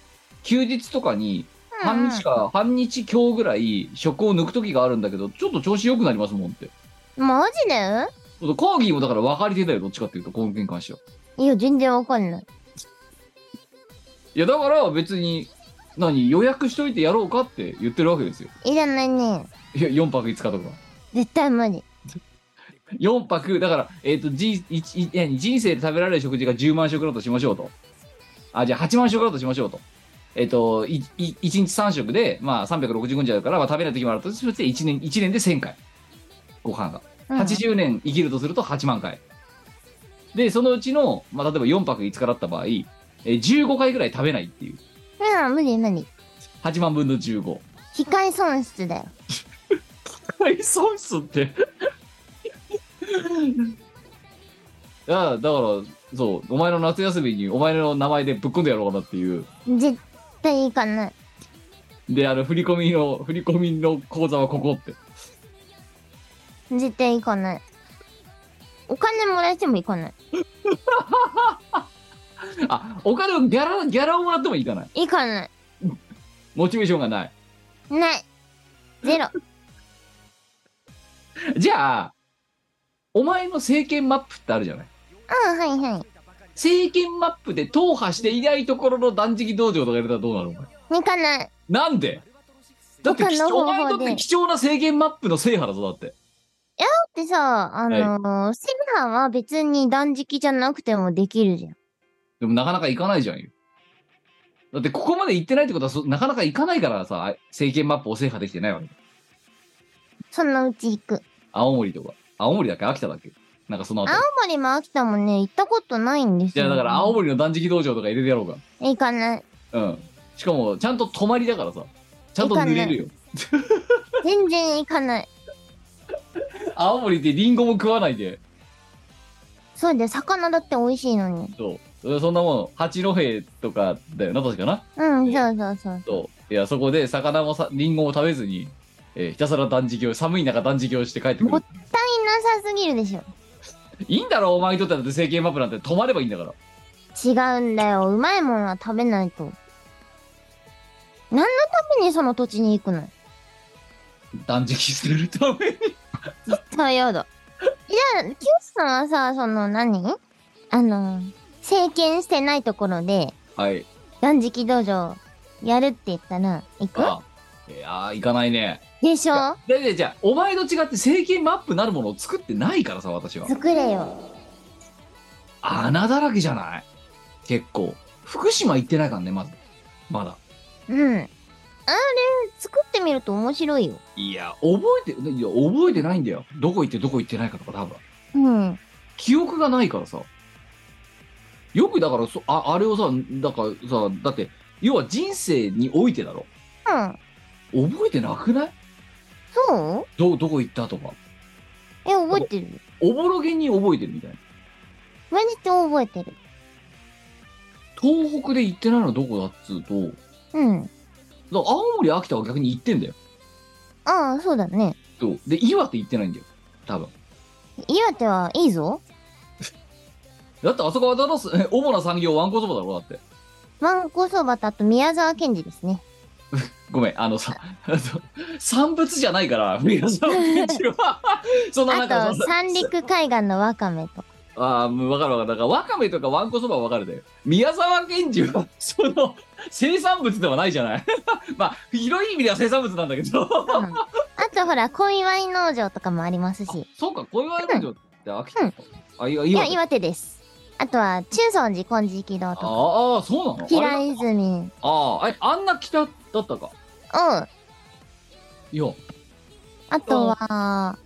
Speaker 2: 休日とかに、半日か、半日今日ぐらい食を抜く時があるんだけど、ちょっと調子良くなりますもんって。
Speaker 3: マジで？
Speaker 2: そうカーギーもだから分かり手だよ、どっちかっていうと、この件に関しては。
Speaker 3: いや、全然わかんない。
Speaker 2: いや、だから別に、何、予約しといてやろうかって言ってるわけですよ。
Speaker 3: いらないね。
Speaker 2: いや、4泊5日とか。
Speaker 3: 絶対無理。
Speaker 2: 4泊、だから、えっ、と、じ人生で食べられる食事が10万食だとしましょうと。あ、じゃあ8万食だとしましょうと。えっと、いい1日3食で、まあ、365日あるから、まあ、食べない時もあるとして1年 ,1 年で1000回ご飯が
Speaker 3: うん
Speaker 2: 80年生きるとすると8万回でそのうちの、まあ、例えば4泊5日だった場合、えー15回ぐらい食べないっていう
Speaker 3: うん、無理無理。
Speaker 2: 8万分の15
Speaker 3: 機械損失だよ。
Speaker 2: 大損失って？いやだからそうお前の夏休みにお前の名前でぶっ込んでやろうかなっていう
Speaker 3: 絶対行かない。
Speaker 2: であの振り込みの振り込みの口座はここって
Speaker 3: 絶対行かない。お金もらえても行かない。
Speaker 2: あお金をギャラギャラをもらってもいかな？い
Speaker 3: 行かない。
Speaker 2: モチベーションがない
Speaker 3: ない。ゼロ。
Speaker 2: じゃあお前の政権マップってあるじゃない？
Speaker 3: うん、はいはい。
Speaker 2: 政権マップで踏破していないところの断食道場とか入れたらどうなる？お前
Speaker 3: 行かない。
Speaker 2: なんで？だって
Speaker 3: 他の方法で
Speaker 2: お前にとって貴重な政権マップの制覇だぞだって
Speaker 3: だってさ、あのー、制覇は別に断食じゃなくてもできるじゃん。
Speaker 2: でもなかなか行かないじゃん。よだってここまで行ってないってことはそなかなか行かないからさ政権マップを制覇できてないわけ。
Speaker 3: そのうち行く。
Speaker 2: 青森とか。青森だっけ？秋田だっけ？なんかその後。
Speaker 3: 青森も秋田もね、行ったことないんですよ。
Speaker 2: じゃあだから青森の断食道場とか入れてやろうか。
Speaker 3: 行かない。
Speaker 2: うん。しかもちゃんと泊まりだからさ。ちゃんと濡れるよ。
Speaker 3: 全然行かない。
Speaker 2: 青森ってリンゴも食わないで。
Speaker 3: そうだよ、魚だって美味しいのに。
Speaker 2: そうそんなもん八戸とかだよな確かな
Speaker 3: うん、そうそうそう。
Speaker 2: そういやそこで魚もさリンゴも食べずに、えーひたすら断食を寒い中断食をして帰ってくる
Speaker 3: もったいなさすぎるでしょ。
Speaker 2: いいんだろお前にとってだって政権マップなんて泊まればいいんだから
Speaker 3: 違うんだよ。うまいものは食べないと。何のためにその土地に行くの？
Speaker 2: 断食するために
Speaker 3: 絶対やだ。じゃあ、キヨさんはさ、その何？あの、政権してないところで
Speaker 2: はい。
Speaker 3: 断食道場やるって言ったら行く？
Speaker 2: あいやー行かないね。
Speaker 3: でしょ？
Speaker 2: ででじゃあお前と違って政権マップなるものを作ってないからさ私は。
Speaker 3: 作れよ。
Speaker 2: 穴だらけじゃない？結構。福島行ってないからねまず。まだ。
Speaker 3: うん。あれ、作ってみると面白いよ。
Speaker 2: いや覚えていや覚えてないんだよ。どこ行ってどこ行ってないかとか多分。
Speaker 3: うん。
Speaker 2: 記憶がないからさよくだからそああれをさだからさだって要は人生においてだろ？
Speaker 3: うん。
Speaker 2: 覚えてなくない？
Speaker 3: そう？
Speaker 2: どどこ行ったとか
Speaker 3: え、覚えてる
Speaker 2: おぼろげに覚えてるみたいな
Speaker 3: 割と覚えてる。
Speaker 2: 東北で行ってないのはどこだっつうとだか
Speaker 3: うん。
Speaker 2: ら青森秋田は逆に行ってんだよ
Speaker 3: ああ、そうだね。
Speaker 2: そうで岩手行ってないんだよ多分
Speaker 3: 岩手はいいぞ。
Speaker 2: だってあそこはただすえ 主な産業わんこそばだろだって
Speaker 3: わんこそばとあと宮沢賢治ですね。
Speaker 2: ごめんあのさ 産物じゃないから宮沢賢治はそんな
Speaker 3: あと、三陸海岸のわかめとか。
Speaker 2: ああ、もう分かる分かる。だから、わかめとかわんこそばは分かるで。宮沢賢治は、その、生産物ではないじゃない。まあ、広い意味では生産物なんだけど。
Speaker 3: うん、あとほら、小祝農場とかもありますし。
Speaker 2: そうか、小岩農場って秋田か。あ、いや、岩手
Speaker 3: です。あとは、中尊寺金色堂とか。
Speaker 2: ああ、そうなの？
Speaker 3: 平泉。
Speaker 2: ああ、え、あんな北だったか。
Speaker 3: うん。
Speaker 2: いや、
Speaker 3: あとは、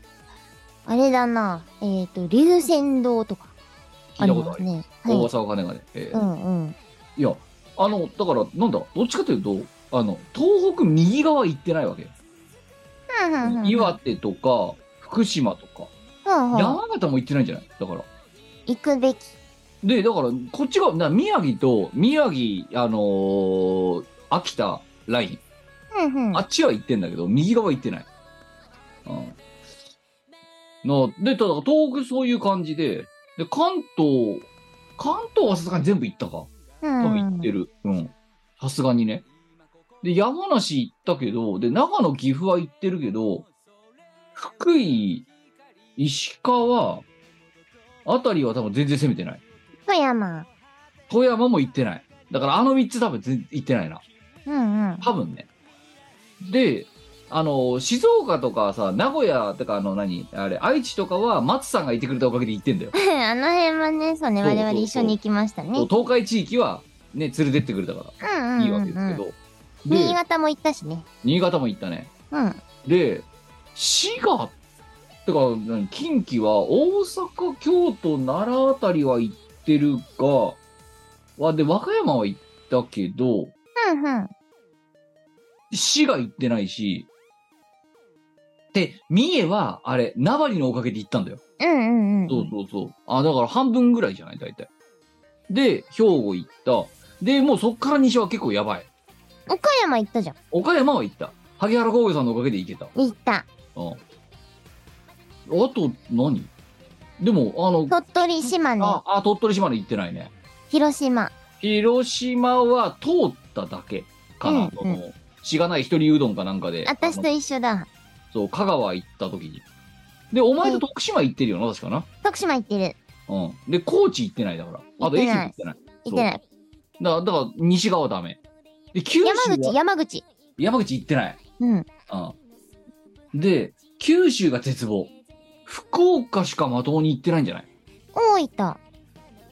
Speaker 3: あれだな。えっ、と、龍泉堂とか。
Speaker 2: 聞いたことある。
Speaker 3: ね。はい。
Speaker 2: 大噂は金がね。えー
Speaker 3: うんうん。
Speaker 2: いや、あの、だから、なんだ、どっちかというと、あの、東北右側行ってないわけ。
Speaker 3: うんうんうん。
Speaker 2: 岩手とか、福島とか、
Speaker 3: うんうん。
Speaker 2: 山形も行ってないんじゃない？だから。
Speaker 3: 行くべき。
Speaker 2: で、だから、こっちが、な宮城と、宮城、あのー秋田ライン、
Speaker 3: うんうん。
Speaker 2: あっちは行ってんだけど、右側行ってない。うん。ので、ただ、東北そういう感じで、で、関東、関東はさすがに全部行ったか。
Speaker 3: うん
Speaker 2: 多分行ってる。うん。さすがにね。で、山梨行ったけど、で、長野、岐阜は行ってるけど、福井、石川、あたりは多分全然攻めてない。
Speaker 3: 富山。
Speaker 2: 富山も行ってない。だからあの3つ多分行ってないな。
Speaker 3: うんうん。
Speaker 2: 多分ね。で、あの、静岡とかさ、名古屋とかあの何、あれ、愛知とかは松さんがいてくれたおかげで行ってんだよ。
Speaker 3: あの辺はね、そうね、
Speaker 2: そうそうそう
Speaker 3: 我々一緒に行きましたね。
Speaker 2: 東海地域はね連れてってくれたか
Speaker 3: うんうんうん、うん。
Speaker 2: らいいわけですけど、で
Speaker 3: 新潟も行ったしね。
Speaker 2: 新潟も行ったね
Speaker 3: うん。
Speaker 2: で滋賀てか何近畿は大阪京都奈良あたりは行ってるがわで和歌山は行ったけど
Speaker 3: うんうん。
Speaker 2: 滋賀行ってないしで三重はあれ名張のおかげで行ったんだよ
Speaker 3: うんうんうん。
Speaker 2: そうそうそう。あ、だから半分ぐらいじゃない？大体。で、兵庫行った。で、もうそっから西は結構やばい。
Speaker 3: 岡山行ったじゃん。
Speaker 2: 岡山は行った。萩原工業さんのおかげで行けた。
Speaker 3: 行った。
Speaker 2: うん。あと何、でも、あの、
Speaker 3: 鳥取、島根、
Speaker 2: あ、あ、鳥取島根行ってないね。
Speaker 3: 広島。
Speaker 2: 広島は通っただけかな。
Speaker 3: うん
Speaker 2: その、しがない一人うどんかなんかで。
Speaker 3: 私と一緒だ。
Speaker 2: そう、香川行った時に。で、お前と徳島行ってるよな、確かな？
Speaker 3: 徳島行ってる。
Speaker 2: うん。で、高知行ってないだから。あと、愛媛行ってない。
Speaker 3: 行ってない。
Speaker 2: だから、だから西側ダメ。で、九州は
Speaker 3: 山口、山口。
Speaker 2: 山口行ってない。
Speaker 3: うん。
Speaker 2: うん。で、九州が絶望。福岡しかまともに行ってないんじゃない？
Speaker 3: 大分、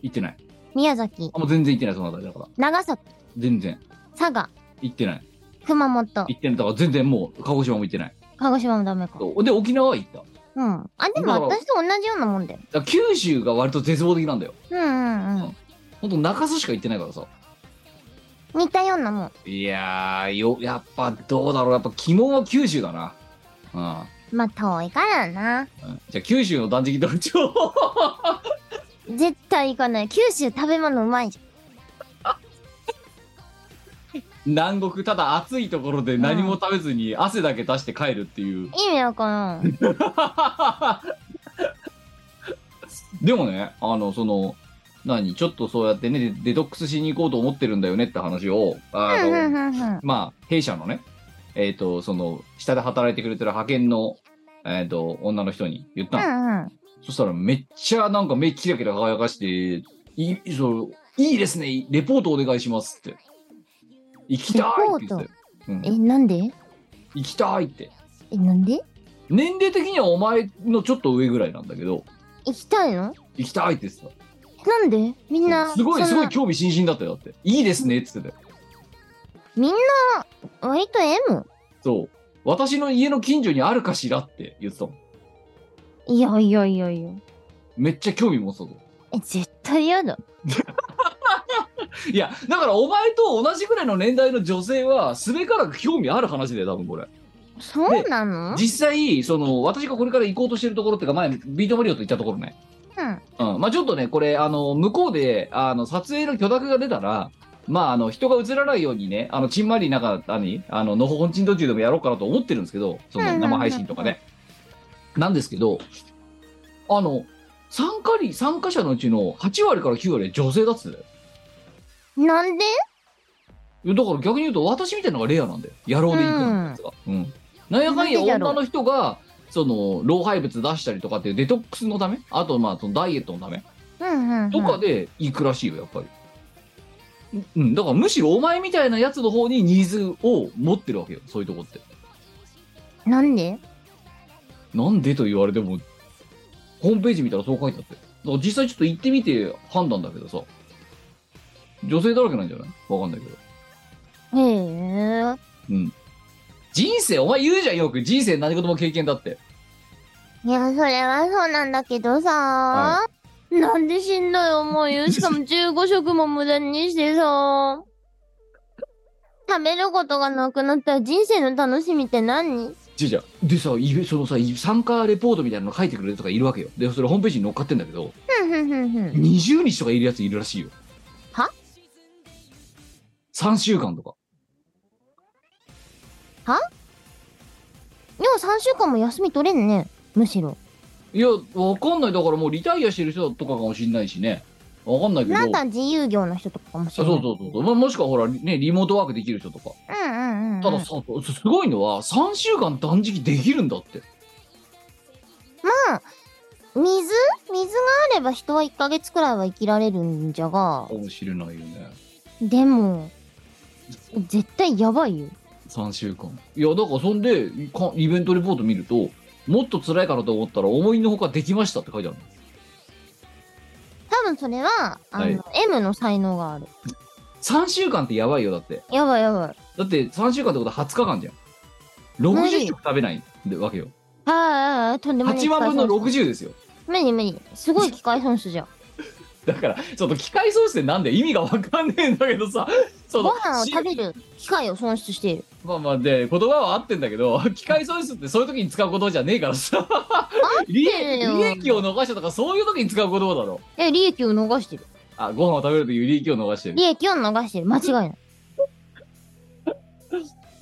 Speaker 2: 行ってない。
Speaker 3: 宮崎
Speaker 2: あ、、もう全然行ってない、そのあたりだから。
Speaker 3: 長崎、
Speaker 2: 全然。
Speaker 3: 佐賀、
Speaker 2: 行ってない。
Speaker 3: 熊本、
Speaker 2: 行ってない。だから全然もう、鹿児島も行ってない。
Speaker 3: 鹿児島もダメか。
Speaker 2: で、沖縄は行った。だか
Speaker 3: うん。あ、でも私と同じようなもんだよ。
Speaker 2: ら九州が割と絶望的なんだよ。
Speaker 3: うんうんうん。
Speaker 2: ほんと中洲しか行ってないからさ。
Speaker 3: 似たようなもん。
Speaker 2: いやー、よ、やっぱどうだろう。やっぱ鬼門は九州だな。うん。
Speaker 3: まあ、遠いからな。
Speaker 2: うんじゃあ九州の断食団長
Speaker 3: 絶対行かない。九州食べ物うまいじ
Speaker 2: 南国ただ暑いところで何も食べずに汗だけ出して帰るっていう、
Speaker 3: ゃん。意味わからん。
Speaker 2: でもねあのその何？ちょっとそうやってねデデトックスしに行こうと思ってるんだよねって話をあの、
Speaker 3: うんうんうんうん。
Speaker 2: まあ弊社のねえっ、とその下で働いてくれてる派遣のえっ、と女の人に言ったの、
Speaker 3: うんうん。
Speaker 2: そしたらめっちゃなんか目キラキラ輝かしていいそういいですね。レポートお願いしますって。行きたいって言って。うん。
Speaker 3: え、なんで？
Speaker 2: 行きたいって。
Speaker 3: え、なんで？
Speaker 2: 年齢的にはお前のちょっと上ぐらいなんだけど。
Speaker 3: 行きたいの？
Speaker 2: 行きたいって言ってた。
Speaker 3: なんで？みんな、
Speaker 2: すごいすごい興味津々だったよだって。いいですねっつってたよ。
Speaker 3: みんな、割と M?
Speaker 2: そう私の家の近所にあるかしらって言ってたもん
Speaker 3: いやいやいやいや。
Speaker 2: めっちゃ興味持ってたぞ
Speaker 3: え、絶対嫌だ。
Speaker 2: いやだからお前と同じぐらいの年代の女性はすべからく興味ある話だよ多分これ
Speaker 3: そうなの？
Speaker 2: 実際その私がこれから行こうとしてるところっていうか前ビートマリオと行ったところね
Speaker 3: うん。
Speaker 2: うん、まあちょっとね、これ、あの、向こうで、あの、撮影の許諾が出たら、まあ、あの、人が映らないようにね、あの、ちんまりなんか、何？あの、のほほんちん途中でもやろうかなと思ってるんですけど、その生配信とかね。なんですけど、あの、参加り、参加者のうちの8割から9割は女性だっつ
Speaker 3: なんで？
Speaker 2: だから逆に言うと、私みたいなのがレアなんだよ。野郎で行くのやつが。うん。なんやかんや
Speaker 3: なんでや
Speaker 2: 女の人が、その、老廃物出したりとかっていうデトックスのため？あと、まあ、そのダイエットのため？
Speaker 3: うんうん、うん。
Speaker 2: とかで行くらしいよ、やっぱり。うん、だからむしろお前みたいなやつの方にニーズを持ってるわけよ、そういうとこって。
Speaker 3: なんで？
Speaker 2: なんでと言われても、ホームページ見たらそう書いてあって。だから実際ちょっと行ってみて判断だけどさ、女性だらけなんじゃない？わかんないけど。
Speaker 3: へえ。
Speaker 2: うん。人生、お前言うじゃんよく、人生何事も経験だって。
Speaker 3: いや、それはそうなんだけどさ、
Speaker 2: は
Speaker 3: なんでしんどい思いを？しかも15食も無駄にしてさ、食べることがなくなったら人生の楽しみって何？
Speaker 2: じゃじゃでさ、いそのさ、参加レポートみたいなの書いてくれる人がいるわけよ。で、それホームページに乗っかってんだけど、
Speaker 3: ふんふんふんふん。
Speaker 2: 20日とかいるやついるらしいよ。
Speaker 3: は
Speaker 2: ?3 週間とか。
Speaker 3: でも3週間も休み取れんね。むしろ。
Speaker 2: いや、わかんない。だからもうリタイアしてる人とかかもしんないしね。わかんないけど。
Speaker 3: なんだ自由業の人とかかもし
Speaker 2: そう
Speaker 3: れない。
Speaker 2: そうそうそう。まあ、もしくはほら、ね、リモートワークできる人とか。
Speaker 3: うんうんうん。
Speaker 2: たださ、すごいのは、3週間断食できるんだって。
Speaker 3: まあ、水？水があれば人は1ヶ月くらいは生きられるんじゃが、
Speaker 2: かもしれないよね。
Speaker 3: でも、絶対やばいよ。
Speaker 2: 3週間。いや、だからそんで、かイベントレポート見ると、もっと辛いかなと思ったら、思いのほかできましたって書いてあるの。
Speaker 3: 多分それは、あの、
Speaker 2: はい
Speaker 3: M の才能がある。
Speaker 2: 3週間ってやばいよだって
Speaker 3: やばいやばい。
Speaker 2: だって3週間ってことは20日間じゃん60食食べないわけよ
Speaker 3: ああ、とんでもない。
Speaker 2: 8万分の60ですよ
Speaker 3: 無理無理。すごい機械損失じゃん。
Speaker 2: だからちょっと機械損失ってなんで意味がわかんねえんだけどさその
Speaker 3: ご飯を
Speaker 2: し
Speaker 3: 食べる機械を損失している。
Speaker 2: まあまあで言葉は合ってんだけど 機械損失ってそういう時に使う言葉じゃねえからさ。利利益を逃したとかそういう時に使う言葉だろ。
Speaker 3: え、利益を逃してる。
Speaker 2: あご飯を食べるという利益を逃してる。
Speaker 3: 利益を逃してる。間違いない。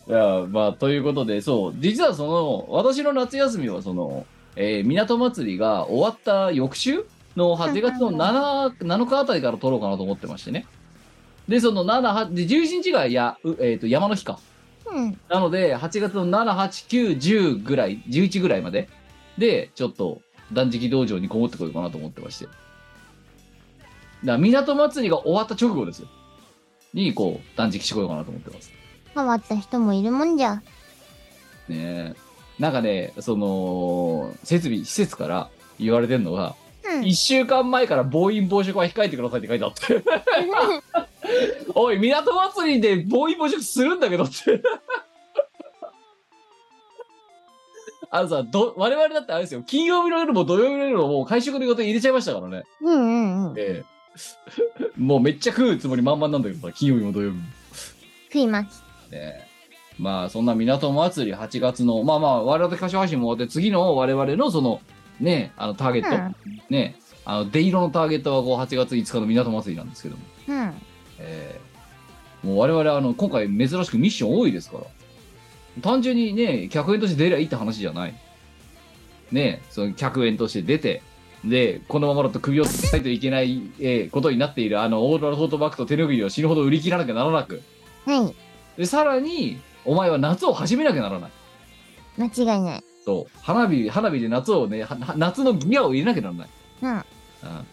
Speaker 2: いやまあということでそう実はその私の夏休みはその、えー港祭りが終わった翌週の8月の 7, 7日あたりから撮ろうかなと思ってましてね。でその78で11日がや、うえー、と山の日か
Speaker 3: うん。
Speaker 2: なので8月の78910ぐらい11ぐらいまででちょっと断食道場にこもってこようかなと思ってましてだから港祭りが終わった直後ですよにこう断食しこようかなと思ってます
Speaker 3: 変わった人もいるもんじゃ。
Speaker 2: ねえなんかねその設備施設から言われてるのが、
Speaker 3: うん。
Speaker 2: 1週間前から暴飲暴食は控えてくださいって書いてあって。おい港祭りで暴飲暴食するんだけどって。あのさど我々だってあれですよ。金曜日の夜も土曜日の夜ももう会食の予定入れちゃいましたからね。
Speaker 3: うんうんうん。
Speaker 2: ええ。もうめっちゃ食うつもり満々なんだけどさ金曜日も土曜日も。
Speaker 3: 食います。
Speaker 2: ねまあそんな港祭り8月のまあまあ我々歌唱配信も終わって次の我々のそのねあのターゲット、
Speaker 3: うん。
Speaker 2: ねあの出色のターゲットはこう8月5日の港祭りなんですけども、
Speaker 3: うん。
Speaker 2: えーもう我々あの今回珍しくミッション多いですから。単純にね客演として出りゃいいって話じゃない。ねその客演として出てでこのままだと首をつかないといけない、えーことになっているあのオーロラトートバッグと手拭いを死ぬほど売り切らなきゃならなく。
Speaker 3: はい。
Speaker 2: でさらにお前は夏を始めなきゃならない。
Speaker 3: 間違いない。
Speaker 2: そう花火花火で夏をね夏のギアを入れなきゃならない、
Speaker 3: うん。
Speaker 2: うん、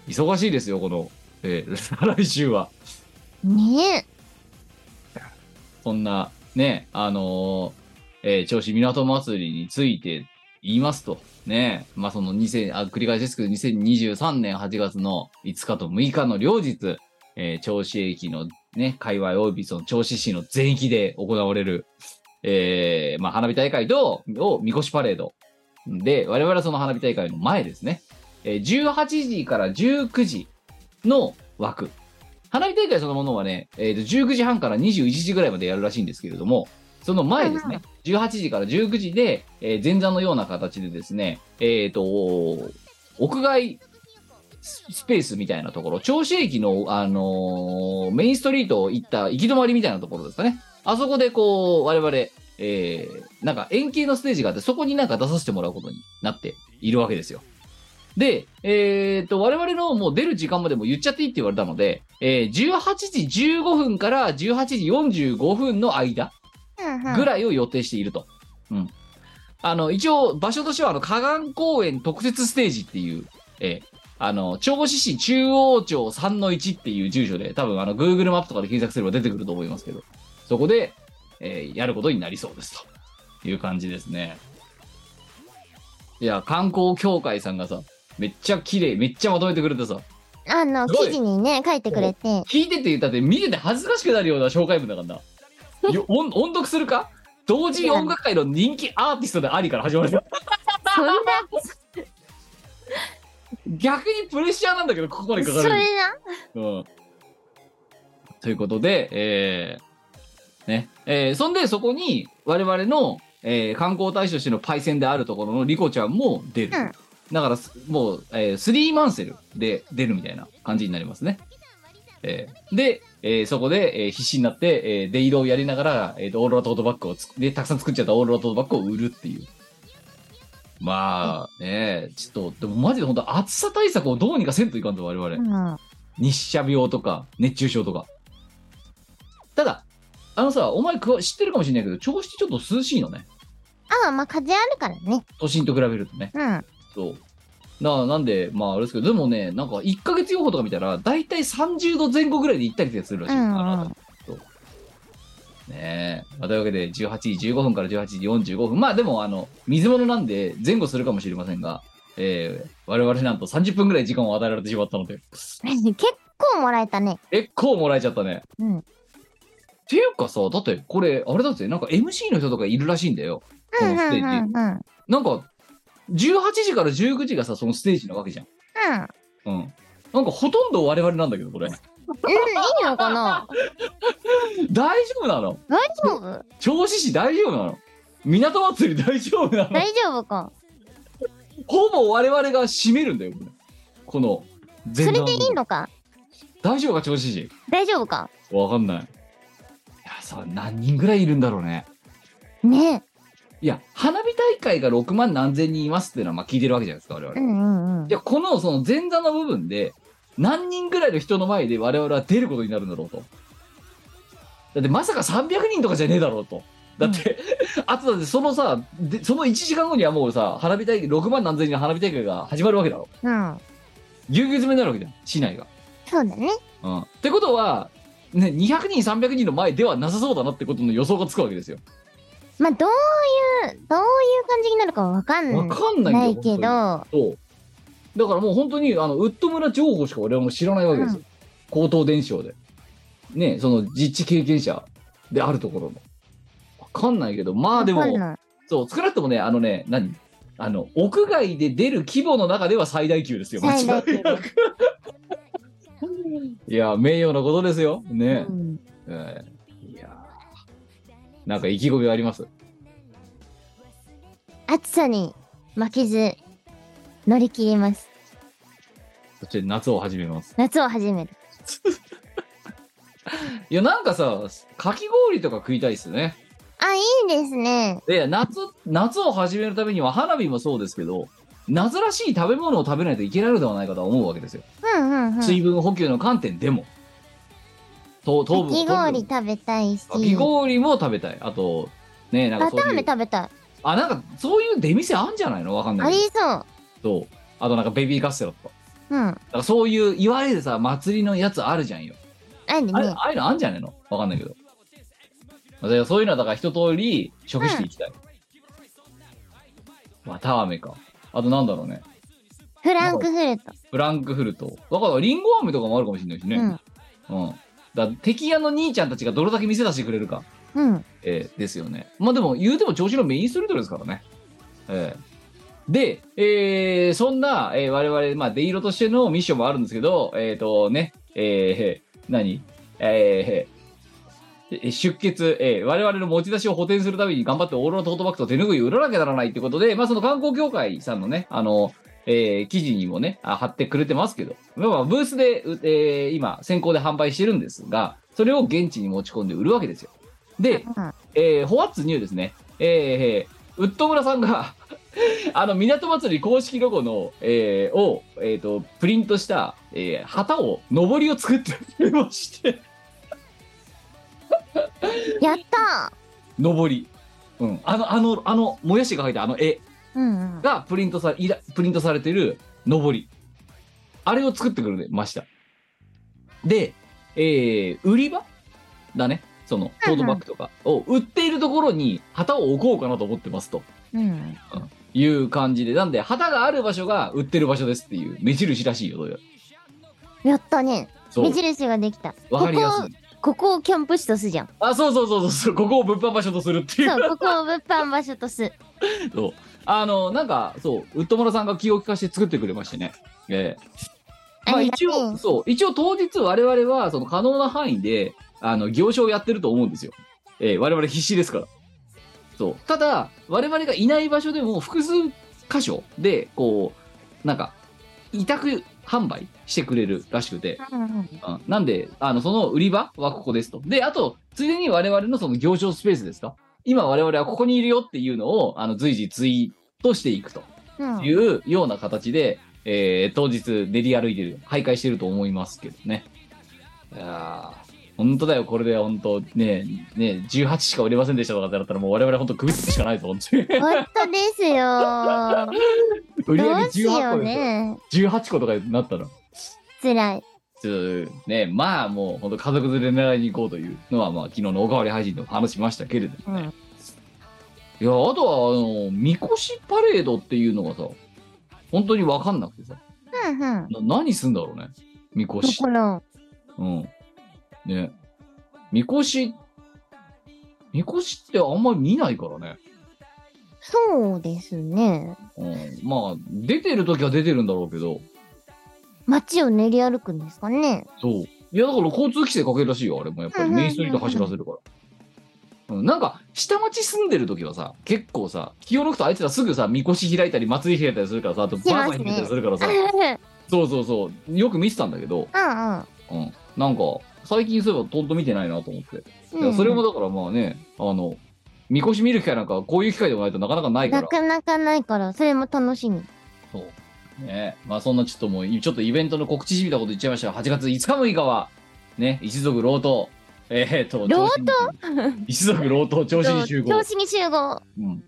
Speaker 2: 忙しいですよこの、えー 来週は。
Speaker 3: ね
Speaker 2: そんなねあのーえー銚子港祭りについて言いますと。ねまあその2000あ繰り返しですけど2023年8月の5日と6日の両日、えー銚子駅のね界隈及びその銚子市の全域で行われるえーまあ、花火大会と、を、みこしパレード。で、我々はその花火大会の前ですね。えー18時から19時の枠。花火大会そのものはね、えーと19時半から21時ぐらいまでやるらしいんですけれども、その前ですね、18時から19時で、えー前座のような形でですね、えっ、と、屋外ススペースみたいなところ、銚子駅の、あのーメインストリートを行った行き止まりみたいなところですかね。あそこでこう、我々、えー、なんか円形のステージがあって、そこになんか出させてもらうことになっているわけですよ。で、えー、と、我々のもう出る時間までも言っちゃっていいって言われたので、えー、18時15分から18時45分の間。ぐらいを予定していると。うん。あの、一応、場所としては、あの、河岸公園特設ステージっていう、えーあの、銚子市中央町3の1っていう住所で、多分、あの、Google マップとかで検索すれば出てくると思いますけど、そこで、えーやることになりそうですという感じですね。いや、観光協会さんがさ、めっちゃ綺麗、めっちゃまとめてくれてさ、
Speaker 3: あの、記事にね、書いてくれて。
Speaker 2: 聞いてて言ったって見てて恥ずかしくなるような紹介文だからな。よ音音読するか？同時音楽界の人気アーティストでありから始まる。
Speaker 3: そんな、
Speaker 2: 逆にプレッシャーなんだけど、ここまで書か
Speaker 3: そ
Speaker 2: れ
Speaker 3: な。
Speaker 2: うん。ということで、えー、ね。えーそんでそこに我々の、えー観光大使としてのパイセンであるところのリコちゃんも出る。
Speaker 3: うん
Speaker 2: だからす、もう、えースリーマンセルで出るみたいな感じになりますね。えーで、えーそこで、えー必死になって、えー、出色をやりながら、えーと、オーロラトートバッグをつで、たくさん作っちゃったオーロラトートバッグを売るっていう。まあ、ねちょっと、でもマジで本当暑さ対策をどうにかせんといかんと、我々。
Speaker 3: うん。
Speaker 2: 日射病とか熱中症とかただあのさお前くわ知ってるかもしれないけど銚子ってちょっと涼しいのね
Speaker 3: ああ、まあ、風あるからね。
Speaker 2: 都心と比べるとね
Speaker 3: うん。
Speaker 2: そうななんでまああれですけどでもねなんか1ヶ月予報とか見たら大体30度前後ぐらいで行ったり来たりするらしい、
Speaker 3: うんうん。
Speaker 2: ねえ、まあ、というわけで18時15分から18時45分まあでもあの水物なんで前後するかもしれませんがえー、我々なんと30分ぐらい時間を与えられてしまったので
Speaker 3: 結構もらえたね。
Speaker 2: 結構もらえちゃったね
Speaker 3: うん。
Speaker 2: ていうかさ、だってこれ、あれだぜ、なんか MC の人とかいるらしいんだよ。このステージ
Speaker 3: うんうん。
Speaker 2: なんか、18時から19時がさ、そのステージなわけじゃん。
Speaker 3: うん。
Speaker 2: うん。なんかほとんど我々なんだけど、これ。
Speaker 3: うん、いいのかな？
Speaker 2: 大丈夫なの？
Speaker 3: 大丈夫？
Speaker 2: 銚子市大丈夫なの？港祭り大丈夫なの？
Speaker 3: 大丈夫か？
Speaker 2: ほぼ我々が占めるんだよ、これ。この
Speaker 3: それでいい
Speaker 2: の
Speaker 3: のか？
Speaker 2: 大丈夫か、銚子市。
Speaker 3: 大丈夫か？
Speaker 2: わかんない。いや、さ、何人ぐらいいるんだろうね。
Speaker 3: ね。
Speaker 2: いや、花火大会が6万何千人いますっていうのはまあ聞いてるわけじゃないですか、我々。
Speaker 3: うんうんうん。
Speaker 2: い。や、このその前座の部分で、何人ぐらいの人の前で我々は出ることになるんだろうと。だってまさか300人とかじゃねえだろうと。だって、あとだってそのさで、その1時間後にはもうさ、花火大会、6万何千人の花火大会が始まるわけだろ。
Speaker 3: うん。
Speaker 2: ぎゅうぎゅう詰めになるわけじゃん、市内が。
Speaker 3: そうだね。
Speaker 2: うん。ってことは、ね、200人、300人の前ではなさそうだなってことの予想がつくわけですよ。
Speaker 3: まあ、どういう、どういう感じになるかはわかん
Speaker 2: わかんないんだよ。
Speaker 3: ないけど、
Speaker 2: そう。だからもう本当に、あの、ウッド村情報しか俺はもう知らないわけですよ。口頭伝承で。ね、その実地経験者であるところの。わかんないけど、まあでも、そう、少なくともね、あのね、何？あの、屋外で出る規模の中では最大級ですよ、間違いなく。いや、名誉なことですよ。ね
Speaker 3: う。ん
Speaker 2: えーいやーなんか意気込みはあります？
Speaker 3: 暑さに負けず乗り切ります。
Speaker 2: そして夏を始めます。
Speaker 3: 夏を始める。
Speaker 2: いや、なんかさ、かき氷とか食いたいっすね。
Speaker 3: あ、いいですね。
Speaker 2: いや、夏、夏を始めるためには花火もそうですけど、夏らしい食べ物を食べないといけないのではないかとは思うわけですよ。
Speaker 3: うんうんうん。
Speaker 2: 水分補給の観点でも。と糖分
Speaker 3: かき氷食べたいし。
Speaker 2: かき氷も食べたい。あと、ねなんかそう
Speaker 3: バター
Speaker 2: いう。
Speaker 3: 飴食べたい。
Speaker 2: あ、なんかそういう出店あんじゃないの？わかんな
Speaker 3: あり
Speaker 2: いけ
Speaker 3: そう。
Speaker 2: ど。そう。あとなんかベビーカステラとか。
Speaker 3: うん。あ
Speaker 2: だからそういう、いわゆるさ、祭りのやつあるじゃんよ。
Speaker 3: る
Speaker 2: あれ
Speaker 3: ね。
Speaker 2: ああいうのあんじゃないの？わかんないけど。だからそういうのはだから一通り食していきたい。また飴か。あとなんだろうね。
Speaker 3: フランクフルト。
Speaker 2: フランクフルト。だからリンゴ飴とかもあるかもしれないしね。
Speaker 3: うん。
Speaker 2: うん。だ敵屋の兄ちゃんたちがどれだけ見せ出してくれるか。
Speaker 3: うん。
Speaker 2: えーですよね。まあでも言うても調子のメインストリートですからね。えーで、えーそんな、えー我々、まあ、出色としてのミッションもあるんですけど、えっ、とね、えー何？えーえ出血、えー我々の持ち出しを補填するために頑張ってオーロラトートバッグと手拭いを売らなきゃならないってことで、まあその観光協会さんのね、あの、えー記事にもね、あ貼ってくれてますけど、まあまあブースで、うえー今、先行で販売してるんですが、それを現地に持ち込んで売るわけですよ。で、
Speaker 3: うん。
Speaker 2: えー、ホワッツニューですね。えー、えーウッド村さんが、あの、港祭り公式ロゴの、えーを、えっ、と、プリントした、えー旗を、上りを作ってくれまして、
Speaker 3: やった
Speaker 2: 上り。うん。あの、あの、あの、もやしが書いたあの絵
Speaker 3: ーうんうん。
Speaker 2: がプリントさ、いらプリントされてる上り。あれを作ってくれました。で、えー、売り場？だね。その、トートバッグとかを売っているところに旗を置こうかなと思ってますと。
Speaker 3: うん。
Speaker 2: いう感じで、なんで、旗がある場所が売ってる場所ですっていう目印らしいよ、どうやら。
Speaker 3: やったね。
Speaker 2: そう
Speaker 3: 目。印ができた。
Speaker 2: わかりやすい。
Speaker 3: ここ、をキャンプ地とすじゃん。
Speaker 2: あ、そうそうそうそう、ここを物販場所とするっていう。
Speaker 3: そう、ここを物販場所とす。
Speaker 2: そう。あの、なんか、そう、ウッド村さんが気を利かして作ってくれましてね。ええまあ
Speaker 3: ありが
Speaker 2: 一応、
Speaker 3: たい
Speaker 2: そう、一応当日我々は、その可能な範囲で、あの、行商をやってると思うんですよ。ええ我々必死ですから。そう。ただ、我々がいない場所でも複数箇所で、こう、なんか、委託販売してくれるらしくて、
Speaker 3: うんうん
Speaker 2: うん。なんで、あの、その売り場はここですと。で、あと、ついでに我々のその行商スペースですか今我々はここにいるよっていうのを、あの、随時ツイートしていくと。
Speaker 3: うん。
Speaker 2: いうような形で、えー当日練り歩いてる、徘徊してると思いますけどね。いやー本当だよ、これで本当ね、ね、18しか売れませんでしたとかってなったらもう我々本当首つくしかないぞ、本当に。
Speaker 3: 本当ですよ。
Speaker 2: 売り上げ
Speaker 3: どうしよ
Speaker 2: 18個
Speaker 3: う
Speaker 2: ですよ。
Speaker 3: ね。
Speaker 2: 18個とかになったら。
Speaker 3: 辛い。
Speaker 2: ちょっとね、まあもう本当家族連れ狙いに行こうというのは、まあ昨日のおかわり配信でも話しましたけれどもね。
Speaker 3: うん。
Speaker 2: いや、あとは、あの、みこしパレードっていうのがさ、本当にわかんなくてさ、
Speaker 3: うんうん。
Speaker 2: な何すんだろうね、みこし。
Speaker 3: だから、
Speaker 2: うん。ね。みこしっみこしってあんまり見ないからね。
Speaker 3: そうですね。
Speaker 2: うん、まあ、出てる時は出てるんだろうけど、
Speaker 3: 街を練り歩くんですかね。
Speaker 2: そう。いや、だから交通規制かけるらしいよ、あれも。やっぱりメインストリート走らせるから。うん、なんか、下町住んでる時はさ、結構さ、気を抜くとあいつらすぐさ、みこし開いたり、祭り開いたりするからさ、あとバーガー開いたりするからさ、そうそうそう、よく見てたんだけど、
Speaker 3: うん
Speaker 2: うん。なんか、最近そういえばとんと見てないなと思って。
Speaker 3: うん。
Speaker 2: いやそれもだからまあね、あの、みこし見る機会なんか、こういう機会でもないとなかなかないか
Speaker 3: な
Speaker 2: ら。
Speaker 3: かなかないから、それも楽しみ。
Speaker 2: そう。ねまあそんなちょっともう、ちょっとイベントの告知しみたこと言っちゃいましたが、8月5日6日は、ね、一族老頭、えー、っと、
Speaker 3: 老
Speaker 2: 頭？一族老頭、調子に集合
Speaker 3: 調。子に集合。
Speaker 2: うん。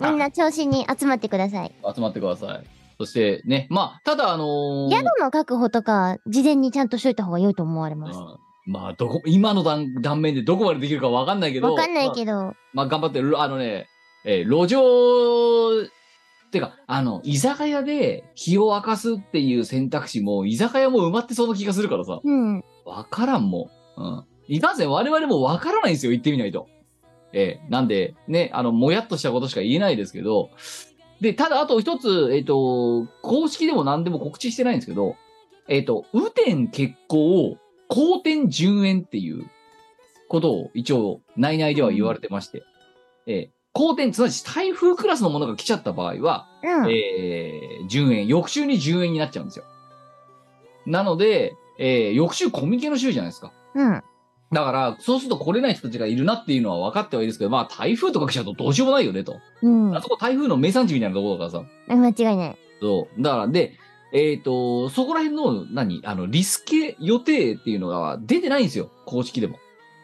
Speaker 3: みんな調子に集まってください。
Speaker 2: 集まってください。そしてね、まあ、ただあのー
Speaker 3: 宿の確保とか、事前にちゃんとしといた方が良いと思われます。
Speaker 2: うんまあ、どこ、今の段断面でどこまでできるかわかんないけど。
Speaker 3: わかんないけど、
Speaker 2: まあ、頑張ってる、あのね、えー路上、ってか、あの、居酒屋で日を明かすっていう選択肢も、居酒屋も埋まってそうな気がするからさ。
Speaker 3: うん。
Speaker 2: わからんもん。うん。いかんせん我々もわからないんですよ、言ってみないと。えーなんで、ね、あの、もやっとしたことしか言えないですけど、で、ただ、あと一つ、えっ、と、公式でも何でも告知してないんですけど、えっ、と、雨天決行を、好天順延っていうことを一応、内々では言われてまして、えー好天、すなわち台風クラスのものが来ちゃった場合は、
Speaker 3: うん。
Speaker 2: えー、順延、翌週に順延になっちゃうんですよ。なので、えー、翌週コミケの週じゃないですか。
Speaker 3: うん。
Speaker 2: だから、そうすると来れない人たちがいるなっていうのは分かってはいるんですけど、まあ台風とか来ちゃうとどうしようもないよねと。
Speaker 3: うん。
Speaker 2: あそこ台風の名産地みたいなところだからさ。
Speaker 3: 間違いない。
Speaker 2: そう。だから、で、えっ、と、そこら辺の、何？あの、リスケ予定っていうのが出てないんですよ。公式でも。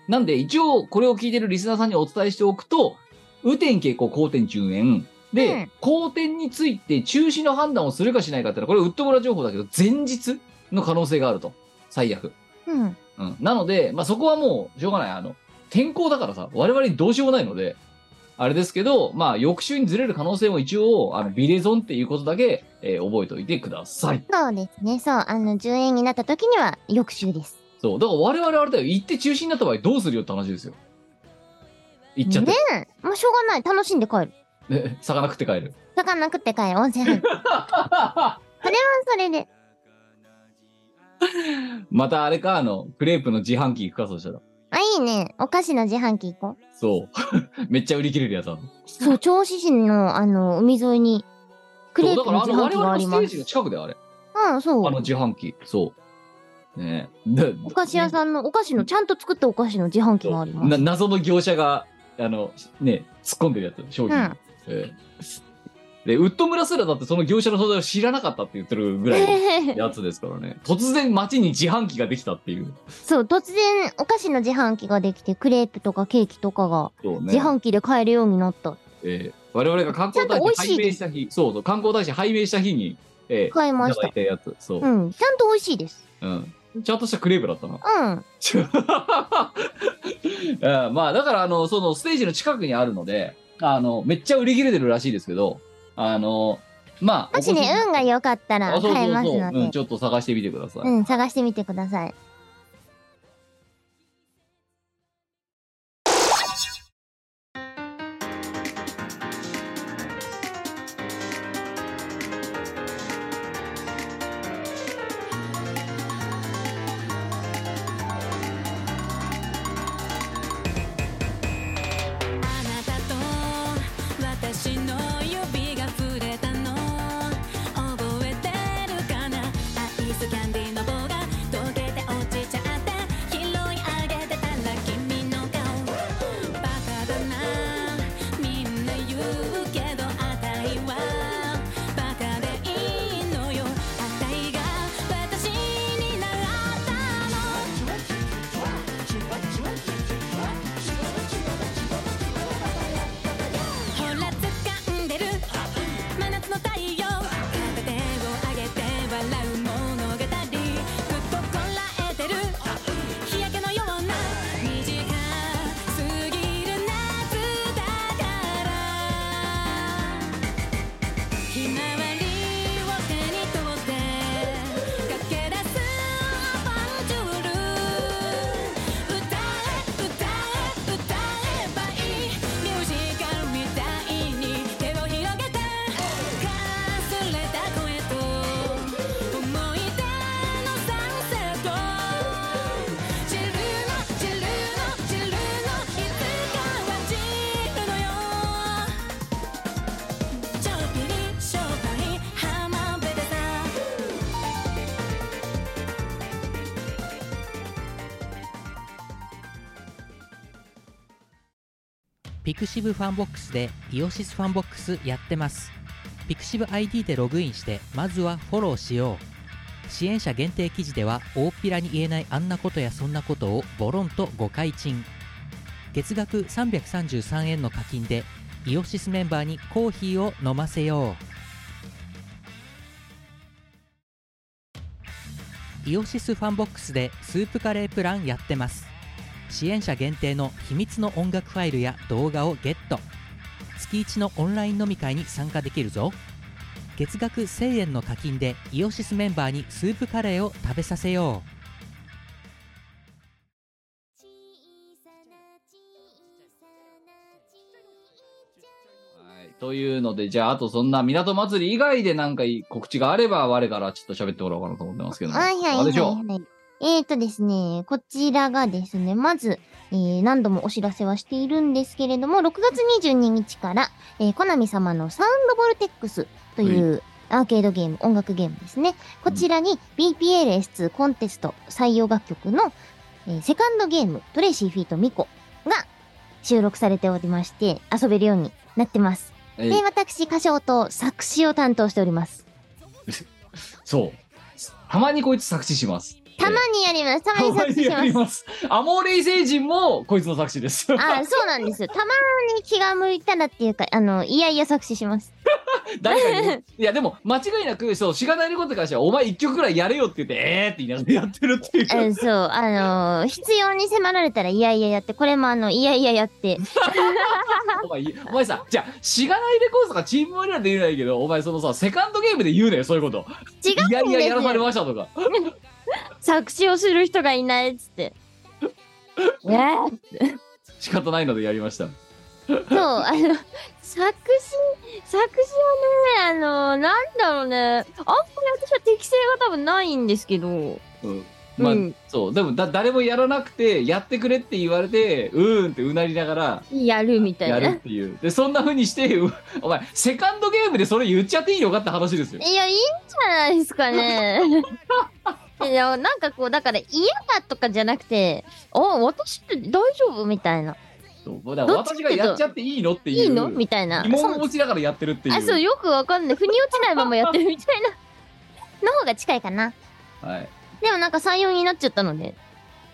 Speaker 2: なんで、一応、これを聞いてるリスナーさんにお伝えしておくと、雨天傾向、好天順延。で、
Speaker 3: うん
Speaker 2: 好天について中止の判断をするかしないかっていうのは、これウッド村情報だけど、前日の可能性があると。最悪。
Speaker 3: うん。
Speaker 2: うん。なので、まあ、そこはもう、しょうがない。あの、天候だからさ、我々にどうしようもないので、あれですけど、まあ、翌週にずれる可能性も一応、あの、ビレゾンっていうことだけ、えー覚えておいてください。
Speaker 3: そうですね。そう。あの、10円になった時には、翌週です。
Speaker 2: そう。だから我々あれだよ。行って中止になった場合どうするよって話ですよ。行っちゃって。
Speaker 3: ねえ。もうしょうがない。楽しんで帰る。
Speaker 2: ね、魚食って帰る。
Speaker 3: 魚食って帰る。温泉入る。それはそれで。
Speaker 2: またあれか、あの、クレープの自販機行くか、そしたら。
Speaker 3: あ、いいね。お菓子の自販機行こう。
Speaker 2: そう。めっちゃ売り切れるやつなの。
Speaker 3: そう、銚子市の、あの、海沿いに、クレー
Speaker 2: そう、だ
Speaker 3: プ
Speaker 2: からあの、
Speaker 3: の自販機があ
Speaker 2: の
Speaker 3: ります
Speaker 2: ステージの。近くであれ。
Speaker 3: うん、そう
Speaker 2: あ。の自販機。そう。ねで
Speaker 3: お菓子屋さんの、お菓子の、ちゃんと作ったお菓子の自販機があります。
Speaker 2: な謎の業者が、あの、ね、突っ込んでるやつ、商品。
Speaker 3: うん
Speaker 2: ええで、ウッド村すらだってその業者の存在を知らなかったって言ってるぐらいのやつですからね。突然街に自販機ができたっていう。
Speaker 3: そう、突然、お菓子の自販機ができて、クレープとかケーキとかが。自販機で買えるようになった。
Speaker 2: ええ我々が観光大使拝命した日、そうそう、観光大使拝命した日に、ええいた
Speaker 3: 買いました。
Speaker 2: たやつ。そう。
Speaker 3: うん、ちゃんと美味しいです。
Speaker 2: うん。ちゃんとしたクレープだったな。
Speaker 3: うん。
Speaker 2: うんまあ、だから、あの、そのステージの近くにあるので、あの、めっちゃ売り切れてるらしいですけど、あの、まあ、
Speaker 3: もしね、運が良かったら
Speaker 2: あそうそう
Speaker 3: 買えます
Speaker 2: そう、うん、
Speaker 3: ので
Speaker 2: ち、ょっと探してみてください。
Speaker 3: うん、探してみてください。
Speaker 1: pixiv FANBOX でイオシスファンボックスやってます。 pixiv ID でログインしてまずはフォローしよう。支援者限定記事では大っぴらに言えないあんなことやそんなことをボロンとご開陳月額333円の課金でイオシスメンバーにコーヒーを飲ませよう。イオシスファンボックスでスープカレープランやってます。支援者限定の秘密の音楽ファイルや動画をゲット月1のオンライン飲み会に参加できるぞ月額1000円の課金でイオシスメンバーにスープカレーを食べさせよう
Speaker 2: はい。というので、じゃあ、あとそんな港祭り以外でなんかいい告知があれば、我からちょっと喋ってもらおうかなと思ってますけど。
Speaker 3: はいはいはい
Speaker 2: あれでしょ
Speaker 3: はい。えーとですね、こちらがですね、まず、えー何度もお知らせはしているんですけれども、6月22日から、えーコナミ様のサウンドボルテックスというアーケードゲーム、音楽ゲームですね。こちらに BPLS2 コンテスト採用楽曲の、えー Second Game、TRACY feat. MIKO が収録されておりまして、遊べるようになってます。
Speaker 2: え
Speaker 3: で、私、歌唱と作詞を担当しております。
Speaker 2: そう。たまにこいつ作詞します。
Speaker 3: たまにやります。たまに 作詞します。
Speaker 2: アモーレイ星人もこいつの作詞です。
Speaker 3: あそうなんですよ。たまに気が向いたらっていうか、あの、いやいや作詞します。
Speaker 2: いや、でも、間違いなく、そう、しがないことに関しては、お前一曲くらいやれよって言って、えーって言いながらやってるっていう。
Speaker 3: あそう、あの必要に迫られたらいやいややって、これもあの、いやいややって。
Speaker 2: お前、お前さ、じゃあ、しがないレコードとかチームワリラで言えないけど、お前そのさ、セカンドゲームで言うなよ、そういうこと。
Speaker 3: 違うん
Speaker 2: いやいや
Speaker 3: です
Speaker 2: やらされ
Speaker 3: よ。
Speaker 2: ましたとか。
Speaker 3: 作詞をする人がいないっつって。え？ー
Speaker 2: 仕方ないのでやりました。
Speaker 3: そう、あの、作詞、作詞はね、あのなんだろうね、あんまり私は適性が多分ないんですけど、
Speaker 2: うん。まあ、
Speaker 3: うん
Speaker 2: そう。でもだ、誰もやらなくて、やってくれって言われて、うーんってうなりながら、
Speaker 3: やるみたい
Speaker 2: やるっ
Speaker 3: な。
Speaker 2: ていう。で、そんな風にして、うお前、セカンドゲームでそれ言っちゃっていいのかって話ですよ。
Speaker 3: いや、いいんじゃないですかね。いや、なんかこう、だから嫌だとかじゃなくて、あ、私って大丈夫みたいな。
Speaker 2: そうだか私がやっちゃっていいのっていう。
Speaker 3: いいの？みたいな。
Speaker 2: 疑問を持ちながらやってるっていう。
Speaker 3: あ、そう、よくわかんない。腑に落ちないままやってるみたいな。の方が近いかな。
Speaker 2: はい。
Speaker 3: でもなんか採用になっちゃったので、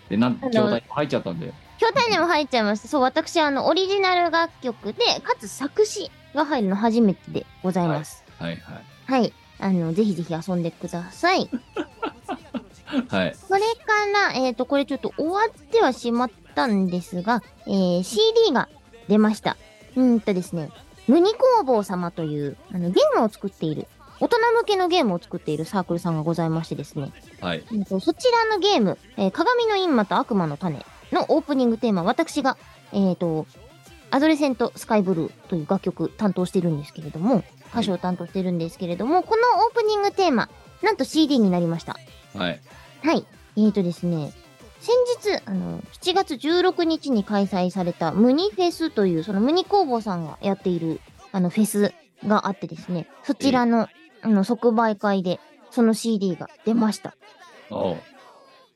Speaker 2: で、なん筐体入っちゃったんで。
Speaker 3: 筐体にも入っちゃいました。そう、私、あの、オリジナル楽曲で、かつ作詞が入るの初めてでございます。
Speaker 2: はいはい。
Speaker 3: はい。あの、ぜひぜひ遊んでください。
Speaker 2: はい。
Speaker 3: それから、えっ、と、これちょっと終わってはしまったんですが、えー CD が出ました。うーんとですね、ムニ工房様という、あの、ゲームを作っている、大人向けのゲームを作っているサークルさんがございましてですね、
Speaker 2: はい。
Speaker 3: えーとそちらのゲーム、えー鏡の閻魔と悪魔の種のオープニングテーマ、私が、えっ、と、アドレセントスカイブルーという楽曲担当してるんですけれども、歌唱を担当してるんですけれども、このオープニングテーマ、なんと CD になりました。
Speaker 2: はい。
Speaker 3: はい。えーとですね、先日、あの、7月16日に開催されたムニフェスという、そのムニ工房さんがやっている、あの、フェスがあってですね、そちらの、あの、即売会で、その CD が出ました。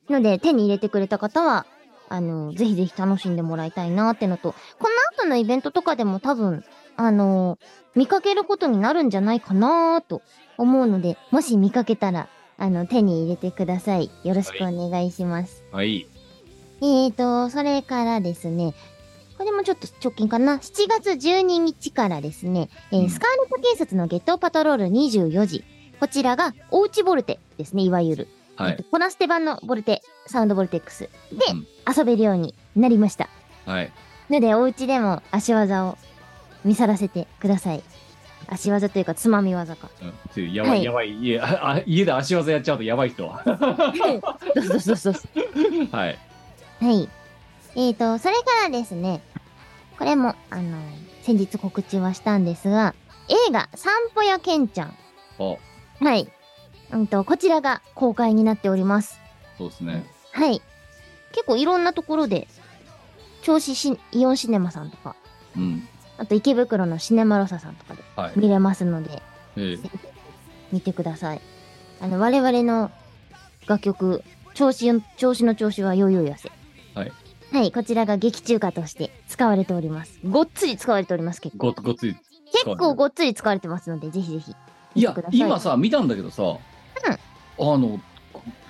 Speaker 3: ので、手に入れてくれた方は、あの、ぜひぜひ楽しんでもらいたいなってのと、この後のイベントとかでも多分、あの、見かけることになるんじゃないかなと思うので、もし見かけたら、あの、手に入れてください。よろしくお願いします。
Speaker 2: はい。
Speaker 3: えーと、それからですね、これもちょっと直近かな。7月12日からですね、えー
Speaker 2: うん
Speaker 3: スカーレット警察のゲットパトロール24時。こちらが、おうちボルテですね、いわゆる。
Speaker 2: はい
Speaker 3: えっと。コナステ版のボルテ、サウンドボルテックスで
Speaker 2: うん
Speaker 3: 遊べるようになりました。
Speaker 2: はい。
Speaker 3: ので、お家でも足技を見さらせてください。足技というか、つまみ技か。
Speaker 2: うんやばい、
Speaker 3: はい
Speaker 2: やばい。家、ああ家で足技やっちゃうとやばい人は。
Speaker 3: そうそうそうそう。
Speaker 2: はい。
Speaker 3: はい。えーと、それからですね、これも、あの、先日告知はしたんですが、映画、散歩やけんちゃん。
Speaker 2: お
Speaker 3: はい。うんと、こちらが公開になっております。
Speaker 2: そうですね。
Speaker 3: はい。結構いろんなところで、銚子シイオンシネマさんとか、
Speaker 2: うん。
Speaker 3: あと池袋のシネマロサさんとかで
Speaker 2: はい。
Speaker 3: 見れますので、
Speaker 2: ええ
Speaker 3: 見てください。あの、我々の楽曲、調子よ、調子の調子はよいよいやせ。
Speaker 2: はい。
Speaker 3: はい、こちらが劇中歌として使われております。ごっつり使われております、結構。
Speaker 2: ごごっつい
Speaker 3: 結構ごっつり使われてますので、ぜひぜひ。
Speaker 2: いや
Speaker 3: 見てください
Speaker 2: 今さ見たんだけどさ、あの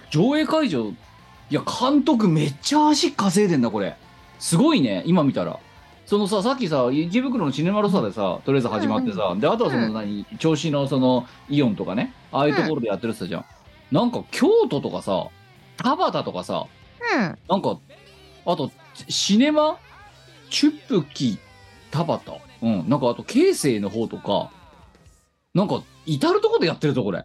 Speaker 2: 上映会場いや監督めっちゃ足稼いでんだこれすごいね今見たらそのささっきさ池袋のシネマロサでさとりあえず始まってさ、であとはその
Speaker 3: うん。
Speaker 2: 何銚子のそのイオンとかねああいうところでやってるってたじゃん、なんか京都とかさ田端とかさ
Speaker 3: うん。
Speaker 2: なんかあとシネマチュップキ田端。うん。なんかあと京成の方とかなんか至るとこでやってるとこれ。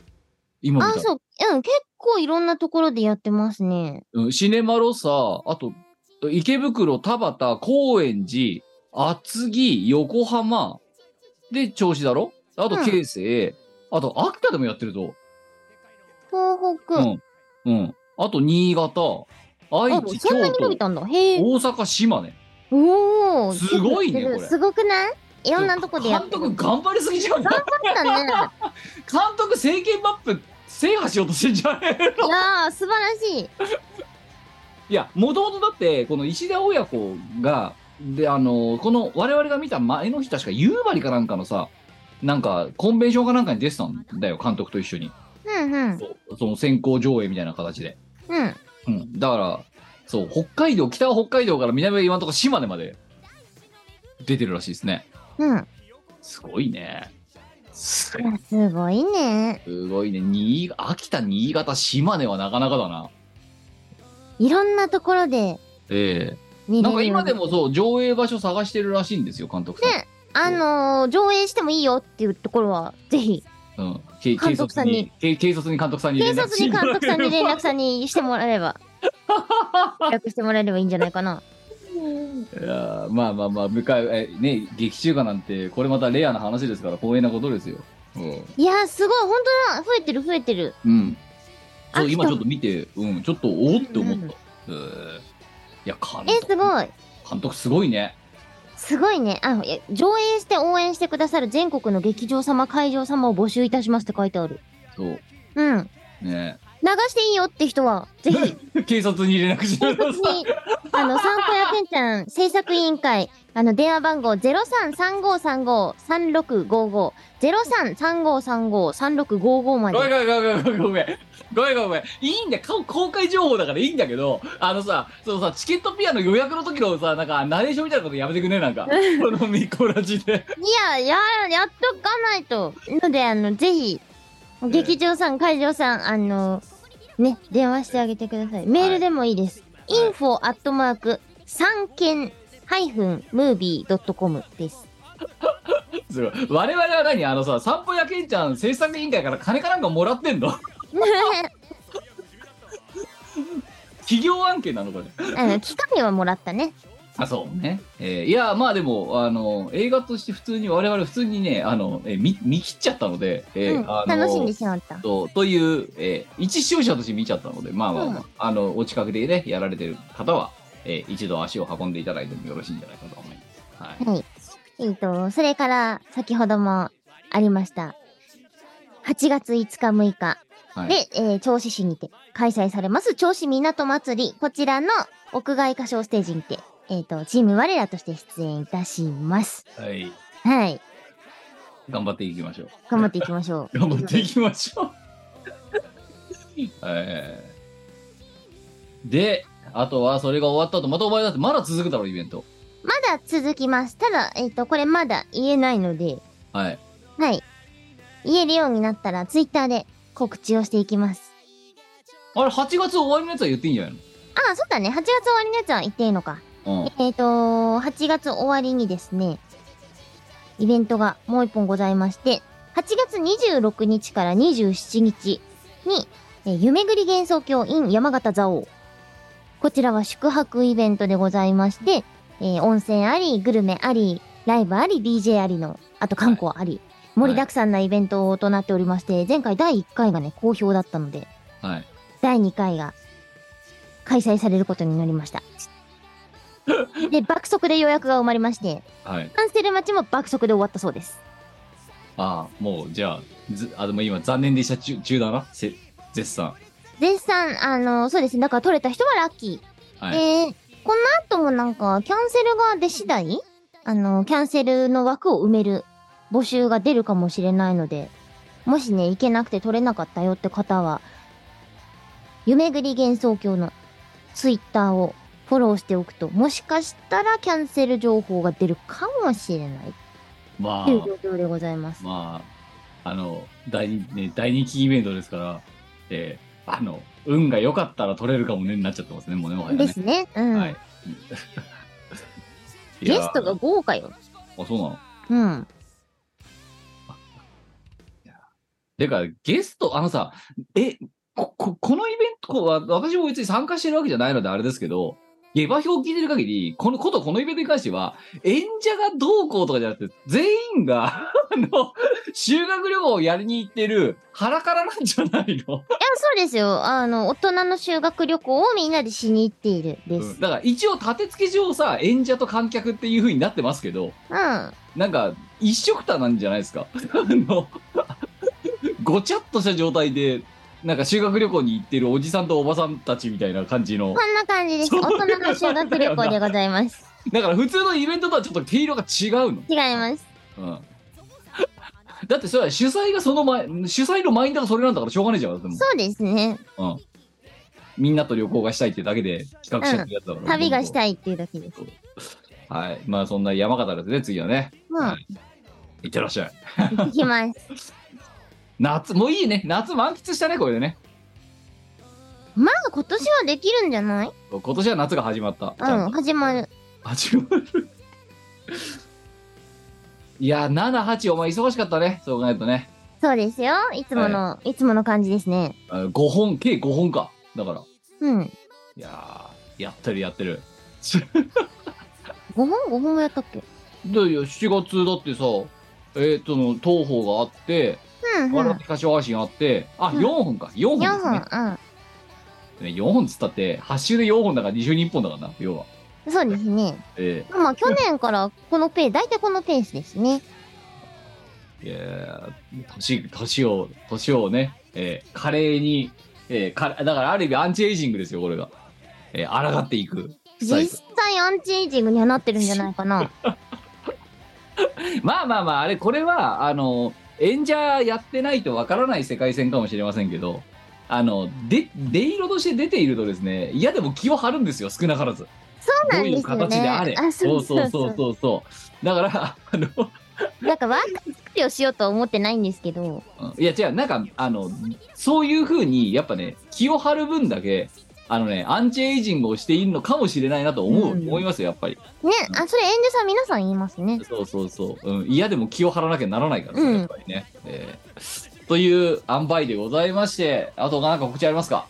Speaker 2: 今見た
Speaker 3: あ、
Speaker 2: ら
Speaker 3: そう。うん、結構いろんなところでやってますね。
Speaker 2: うん。シネマロサ、あと、池袋、田端、高円寺、厚木、横浜、で、銚子だろ？あと、
Speaker 3: うん
Speaker 2: 京成、あと、秋田でもやってるぞ。
Speaker 3: 東北。
Speaker 2: うん。うん。あと、新潟、愛
Speaker 3: あ、
Speaker 2: 知、
Speaker 3: そんな
Speaker 2: 京都、
Speaker 3: に伸びたんだ。へえ。
Speaker 2: 大阪、島根。
Speaker 3: おお。
Speaker 2: すごいねこれ
Speaker 3: すごくない？いろんなとこでやってる。
Speaker 2: 監督頑張りすぎじゃん。監
Speaker 3: だね。
Speaker 2: 督、政権マップ制覇しようとしてんじゃねえの？
Speaker 3: いやー、素晴らしい。
Speaker 2: いや、もともとだって、この石田親子が、で、あの、この我々が見た前の日、確か夕張かなんかのさ、なんか、コンベンションかなんかに出てたんだよ、監督と一緒に。
Speaker 3: うんうん。
Speaker 2: そうその先行上映みたいな形で。
Speaker 3: うん。
Speaker 2: うん。だから、そう、北海道、北は北海道から南は今のところ島根まで出てるらしいですね。
Speaker 3: うん。
Speaker 2: すごいね。す
Speaker 3: いやすごいね。
Speaker 2: すごいね。新秋田、新潟、島根はなかなかだな。
Speaker 3: いろんなところで
Speaker 2: ええ
Speaker 3: 見れる。
Speaker 2: なんか今でもそう、上映場所探してるらしいんですよ、監督さん。
Speaker 3: ねあのー上映してもいいよっていうところは、ぜひ、
Speaker 2: うん、け
Speaker 3: 監督さんに。
Speaker 2: 警警察に監督さんに
Speaker 3: 警
Speaker 2: 連絡。
Speaker 3: 察に監督さんに連絡さんにしてもらえれば、連絡してもらえればいいんじゃないかな。
Speaker 2: いやーまあまあまあ向かいえね劇中歌なんてこれまたレアな話ですから光栄なことですよ。うん、
Speaker 3: いやー、すごい、本当だ、増えてる、増えてる。
Speaker 2: うん、そう今ちょっと見てうん。ちょっとおおって思った、
Speaker 3: うん。
Speaker 2: えーいや監
Speaker 3: え、
Speaker 2: 督
Speaker 3: すごい。
Speaker 2: 監督すごいね
Speaker 3: すごいね。あ、いや上映して応援してくださる全国の劇場様、会場様を募集いたしますって書いてある。
Speaker 2: そう
Speaker 3: うん。
Speaker 2: ね
Speaker 3: 流していいよって人は、ぜひ、
Speaker 2: 警察に連絡して
Speaker 3: 警
Speaker 2: ください
Speaker 3: 察に、あの、散歩やけんちゃん制作委員会、あの、電話番号0335353655、0335353655まで。
Speaker 2: ごめんごめんごめんごめんごめんごめんごめん。ごめんいいんだよ。か公開情報だからいいんだけどあのさそのさチケットピアの予約の時のさなんかナレーションみたいなことやめてくんねなんか？このミコラジで。
Speaker 3: いや、や、やっとかないと。ので、あの、ぜひ、劇場さん、会場さん、あの、ね、電話してあげてください。メールでもいいです。
Speaker 2: はい。
Speaker 3: info アットマーク、三件、ハイフン、ムービー .com です。
Speaker 2: すごい。我々は何？あのさ散歩やけんちゃん制作委員会から金かなんかもらってんの？企業案件なのこれ
Speaker 3: あの、機械はもらったね。
Speaker 2: あそうね、えーいやまあでもあの映画として普通に我々普通にねあの、えー見見切っちゃったので、えー
Speaker 3: うん、
Speaker 2: あの
Speaker 3: 楽しんでしまった。
Speaker 2: とという、えー一視聴者として見ちゃったのでまあまあ、まあ
Speaker 3: うん
Speaker 2: あのお近くでねやられてる方は、えー一度足を運んでいただいてもよろしいんじゃないかと思います、はい
Speaker 3: はい。えっ、と、それから、先ほどもありました。8月5日6日
Speaker 2: はい、
Speaker 3: で、えー銚子市にて開催されます銚子港祭り。こちらの屋外歌唱ステージにて、えっ、と、チーム我らとして出演いたします。
Speaker 2: はい、
Speaker 3: はい。
Speaker 2: 頑張っていきましょう
Speaker 3: 頑張っていきましょう。
Speaker 2: 頑張っていきましょう。えーで、あとはそれが終わった後、またお前だってまだ続くだろ、イベント。
Speaker 3: まだ続きます。ただ、えっ、と、これまだ言えないので、
Speaker 2: はい。
Speaker 3: はい。言えるようになったら、ツイッターで告知をしていきます。
Speaker 2: あれ、8月終わりのやつは言っていいんじゃない
Speaker 3: ああ、そうだね。8月終わりのやつは言っていいのか。
Speaker 2: の
Speaker 3: えっ、と、8月終わりにですね、イベントがもう一本ございまして、8月26日から27日に、えー夢ぐり幻想郷 in 山形蔵王。こちらは宿泊イベントでございまして、えー温泉あり、グルメあり、ライブあり、DJ ありの、あと観光あり、盛りだくさんなイベントとなっておりまして、前回第1回がね、好評だったので、
Speaker 2: うん。はい。
Speaker 3: 第2回が開催されることになりました。で、爆速で予約が埋まりまして、
Speaker 2: はい。
Speaker 3: キャンセル待ちも爆速で終わったそうです。
Speaker 2: ああ、もう、じゃあ、ずあ、でも今、残念でした中中だな。せ絶賛。
Speaker 3: 絶賛、あの、そうですね。だから取れた人はラッキー。
Speaker 2: はい。
Speaker 3: えー、この後もなんか、キャンセルが出次第あの、キャンセルの枠を埋める募集が出るかもしれないので、もしね、行けなくて取れなかったよって方は、夢ぐり幻想郷のツイッターをフォローしておくと、もしかしたらキャンセル情報が出るかもしれない
Speaker 2: ま
Speaker 3: という状況でございます。
Speaker 2: まあ、あの、大人、ね、大人気イベントですから、えーあの、運が良かったら取れるかもね、になっちゃってますね、もうね、もはやね。
Speaker 3: ですね。うん。
Speaker 2: はい。
Speaker 3: ゲストが豪華よ。
Speaker 2: あ、そうなの？
Speaker 3: うん。
Speaker 2: てか、ゲスト、あのさ、え、こ、ここのイベントは、私も別に参加してるわけじゃないのであれですけど、下馬評を聞いてる限り、このことこのイベントに関しては、演者がどうこうとかじゃなくて、全員が、あの、修学旅行をやりに行ってる腹からなんじゃないの？
Speaker 3: いや、そうですよ。あの、大人の修学旅行をみんなでしに行っているです。
Speaker 2: うんだから一応立て付け上さ、演者と観客っていう風になってますけど、
Speaker 3: うん。
Speaker 2: なんか、一緒くたなんじゃないですか？あの、ごちゃっとした状態で、なんか修学旅行に行ってるおじさんとおばさんたちみたいな感じの。
Speaker 3: こんな感じです。大人の修学旅行でございます。
Speaker 2: だから普通のイベントとはちょっと毛色が違うの。
Speaker 3: 違います。
Speaker 2: うん。だってそれは主催がその前、主催のマインドがそれなんだからしょうがないじゃん。でも
Speaker 3: そうですね。
Speaker 2: うん。みんなと旅行がしたいってだけで企画しちゃってるやつだから。
Speaker 3: 旅がし
Speaker 2: い。
Speaker 3: たいっていうだけです。
Speaker 2: はい。まあそんな山形ですね、次はね。
Speaker 3: まあ
Speaker 2: はい、いってらっしゃい。
Speaker 3: 行きます。
Speaker 2: 夏、もういいね。夏満喫したね、これでね。
Speaker 3: まあ今年はできるんじゃない？
Speaker 2: 今年は夏が始まった。
Speaker 3: うん始まる。
Speaker 2: 始まる。いや、7、8、お前忙しかったね。そう考えるとね。
Speaker 3: そうですよ。いつもの、い、つもの感じですね。
Speaker 2: あ5本、計5本か。だから。
Speaker 3: うん。
Speaker 2: いやー、やってるやってる。
Speaker 3: 5本 ?5 本もやったっけ？
Speaker 2: で、いや7月だってさ、えーっとの、東宝があって、
Speaker 3: うん、うん。
Speaker 2: 笑って柏配信あって、あ、
Speaker 3: うん
Speaker 2: 4本か。4本
Speaker 3: 4
Speaker 2: ですね。
Speaker 3: 本。
Speaker 2: ね4本っつったって、8週で4本だから2週に1本だからな、要は。
Speaker 3: うん。そうですね。
Speaker 2: え
Speaker 3: まあ去年からこのペース、大体このペースですね。
Speaker 2: ー、いやー年、年を、年をね、えー、華麗に、えー、か、だからある意味アンチエイジングですよ、これが。えー、抗っていく。スタイル
Speaker 3: 実際アンチエイジングにはなってるんじゃないかな。
Speaker 2: まあまあまあ、あれ、これは、あの、演者やってないとわからない世界線かもしれませんけど、あの、で、出色として出ているとですね、嫌でも気を張るんですよ、少なからず。
Speaker 3: そうなん
Speaker 2: どういう
Speaker 3: ですよね。
Speaker 2: 形であれ。
Speaker 3: あ、そうそう
Speaker 2: そ
Speaker 3: そうう
Speaker 2: そうそう。だから、あの、
Speaker 3: なんか若作りをしようとは思ってないんですけど、
Speaker 2: うんいや違う、なんか、あの、そういうふうに、やっぱね、気を張る分だけ、あのね、アンチエイジングをしているのかもしれないなと思う、
Speaker 3: うん
Speaker 2: 思いますよ、やっぱり。
Speaker 3: ね、あ、それ演者さん皆さん言いますね。
Speaker 2: そうそうそう。うん、嫌でも気を張らなきゃならないからね、
Speaker 3: うん
Speaker 2: やっぱりね。えーという塩梅でございまして、あとなんか告知ありますか？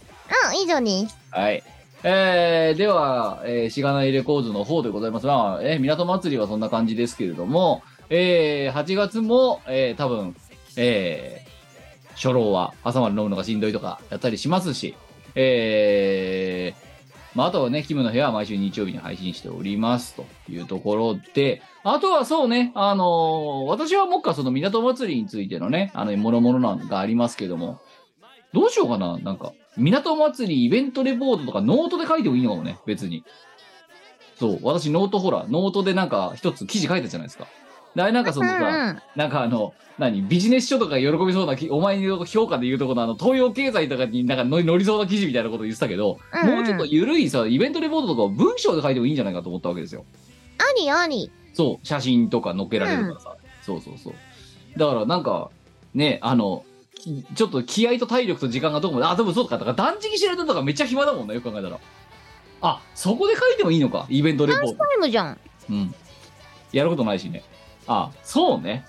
Speaker 3: あ、以上です。
Speaker 2: はい。えー、では、えー、しがないレコードの方でございますが、えー、港祭りはそんな感じですけれども、えー、8月も、えー、多分、えー、初老は朝まで飲むのがしんどいとかやったりしますし、えー、まあ、あとはね、キムの部屋は毎週日曜日に配信しておりますというところで、あとはそうね、あのー私はもっかその港祭りについてのね、あの、もろもろなんがありますけども、どうしようかななんか、港祭りイベントレポートとかノートで書いてもいいのかもね、別に。そう、私ノートほら、ノートでなんか一つ記事書いたじゃないですか。であれなんかそのさ、
Speaker 3: うんうん。
Speaker 2: なんかあの、何、ビジネス書とか喜びそうなき、お前の評価で言うとこのあの、東洋経済とかになんか載り載りそうな記事みたいなこと言ってたけど、
Speaker 3: うんうん
Speaker 2: もうちょっと緩いさ、イベントレポートとかを文章で書いてもいいんじゃないかと思ったわけですよ。
Speaker 3: ありあり。
Speaker 2: そう、写真とか載っけられるからさ。そうそうそう。だからなんか、ね、あの、きちょっと気合と体力と時間がどこまで、あ、でもそうか、だから断食しないととかめっちゃ暇だもんな、よく考えたら。あ、そこで書いてもいいのか、イベントレポート。
Speaker 3: タイムじゃん。
Speaker 2: うん。やることないしね。あ、そうね。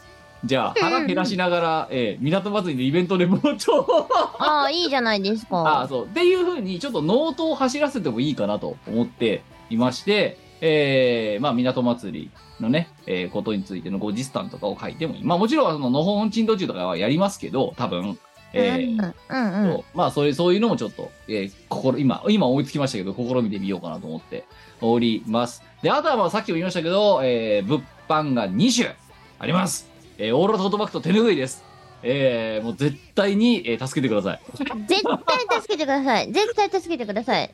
Speaker 2: じゃあ、腹減らしながら、えー港祭りのイベントレポートを
Speaker 3: ああ、いいじゃないです
Speaker 2: あ
Speaker 3: か。
Speaker 2: そう。っていうふうに、ちょっとノートを走らせてもいいかなと思っていまして、えー、まあ、港祭りのね、えーことについての後日談とかを書いてもいい。まあ、もちろん、その、のほほん珍道中とかはやりますけど、多分、えー
Speaker 3: うんうんうん。
Speaker 2: そうまあ、それ、そういうのもちょっと、えー、心、今、今思いつきましたけど、試みてみようかなと思っております。で、あとはまあ、さっきも言いましたけど、えー、物販が2種あります。えー、オーロラトートバッグと手拭いです。えー、もう絶対に、えー助けてください。
Speaker 3: 絶対助けてください。絶対助けてください。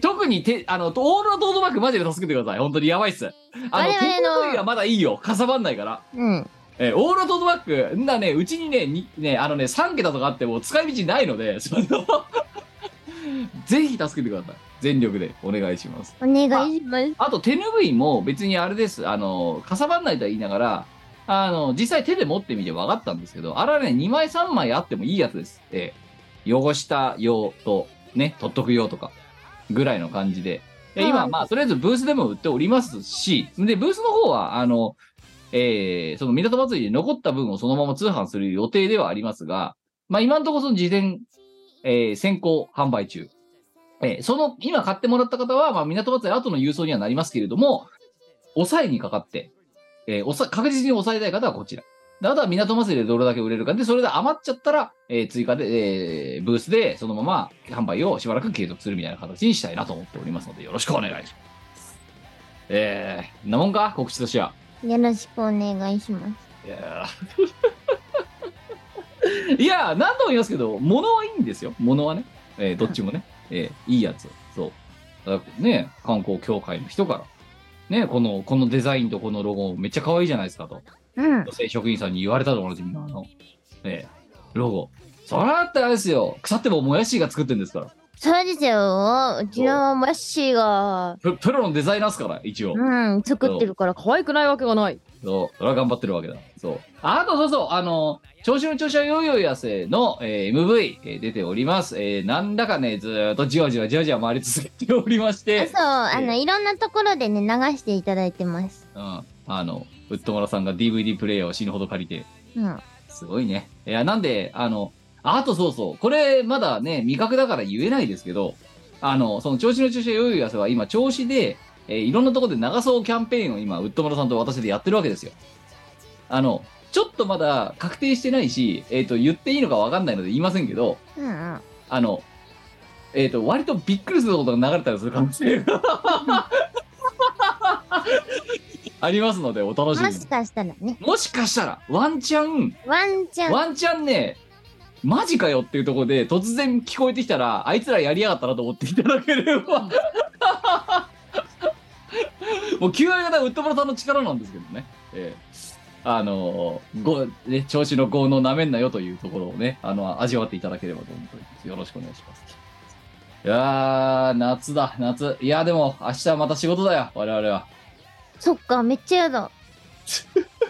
Speaker 2: 特にて、あの、オールのトートバッグマジで助けてください。本当にやばいっす。あの、手拭いはまだいいよ。かさばんないから。
Speaker 3: うん。
Speaker 2: えーオールのトートバッグ、んだね、うちにね、にね、あのね、3桁とかあっても使い道ないので、その、ぜひ助けてください。全力でお願いします。
Speaker 3: お願いします。
Speaker 2: あと手拭いも別にあれです。あの、かさばんないとは言いながら、あの、実際手で持ってみて分かったんですけど、あれはね、2枚3枚あってもいいやつです。えー汚した用と、ね、取っとく用とか、ぐらいの感じで。で今、
Speaker 3: はい
Speaker 2: まあ、とりあえずブースでも売っておりますし、で、ブースの方は、あの、えーその港祭りで残った分をそのまま通販する予定ではありますが、まあ、今のところその事前、えー先行販売中。えーその、今買ってもらった方は、まあ、港祭り後の郵送にはなりますけれども、抑えにかかって、えーおさ確実に抑えたい方はこちら。であとは港祭りでどれだけ売れるかで、それで余っちゃったら、えー追加で、えーブースでそのまま販売をしばらく継続するみたいな形にしたいなと思っておりますので、よろしくお願いします。えー、んなもんか？告知としては。
Speaker 3: よろしくお願いします。
Speaker 2: いやーいやー、何度も言いますけど、物はいいんですよ。物はね。えーどっちもね。えーいいやつ。そう。ね、観光協会の人から、ね、この、このデザインとこのロゴめっちゃ可愛いじゃないですかと。
Speaker 3: うん。
Speaker 2: 女性職員さんに言われたと同じみの、ね、ロゴ。それだったらあれですよ。腐ってももやしが作ってるんですから。
Speaker 3: そうですよ。うちのマッシーが、
Speaker 2: ププロのデザイナーっすから、一応。
Speaker 3: うん、作ってるから可愛くないわけがない。
Speaker 2: そう。それは頑張ってるわけだ。そう。ああと、そうそう。あの、調子の調子はよいよいやせの、えー MV、えー出ております。えーなんだかね、ずーっとじわじわじわじわ回り続けておりまして、
Speaker 3: そう、あの、いろんなところでね、流していただいてます。
Speaker 2: うん。あの、ウッドモラさんが DVD プレイヤーを死ぬほど借りて、
Speaker 3: うん。
Speaker 2: すごいね。いや、なんで、あの、あとそうそう、これまだね、味覚だから言えないですけど、あの、その調子の調子はよいよいやせは今、調子で、えーいろんなところで流そうキャンペーンを今、ウッドモラさんと私でやってるわけですよ。あの、ちょっとまだ確定してないし、えっ、と、言っていいのかわかんないので言いませんけど、
Speaker 3: うんうん。
Speaker 2: あの、えっ、と、割とびっくりすることが流れたりする可能性がありますので、お楽しみに
Speaker 3: もし。かしたらね、
Speaker 2: もしかしたら、ワンチャン、
Speaker 3: ワンチャン、
Speaker 2: ワンチャンね、マジかよっていうところで突然聞こえてきたら、あいつらやりやがったなと思っていただければ。もう9割方ウッドブラさんの力なんですけどね。ええあのーご、ね、調子の豪のなめんなよというところをね、あの、味わっていただければと思っております。よろしくお願いします。いやー、夏だ、夏。いや、でも、明日はまた仕事だよ、我々は。
Speaker 3: そっか、めっちゃやだ。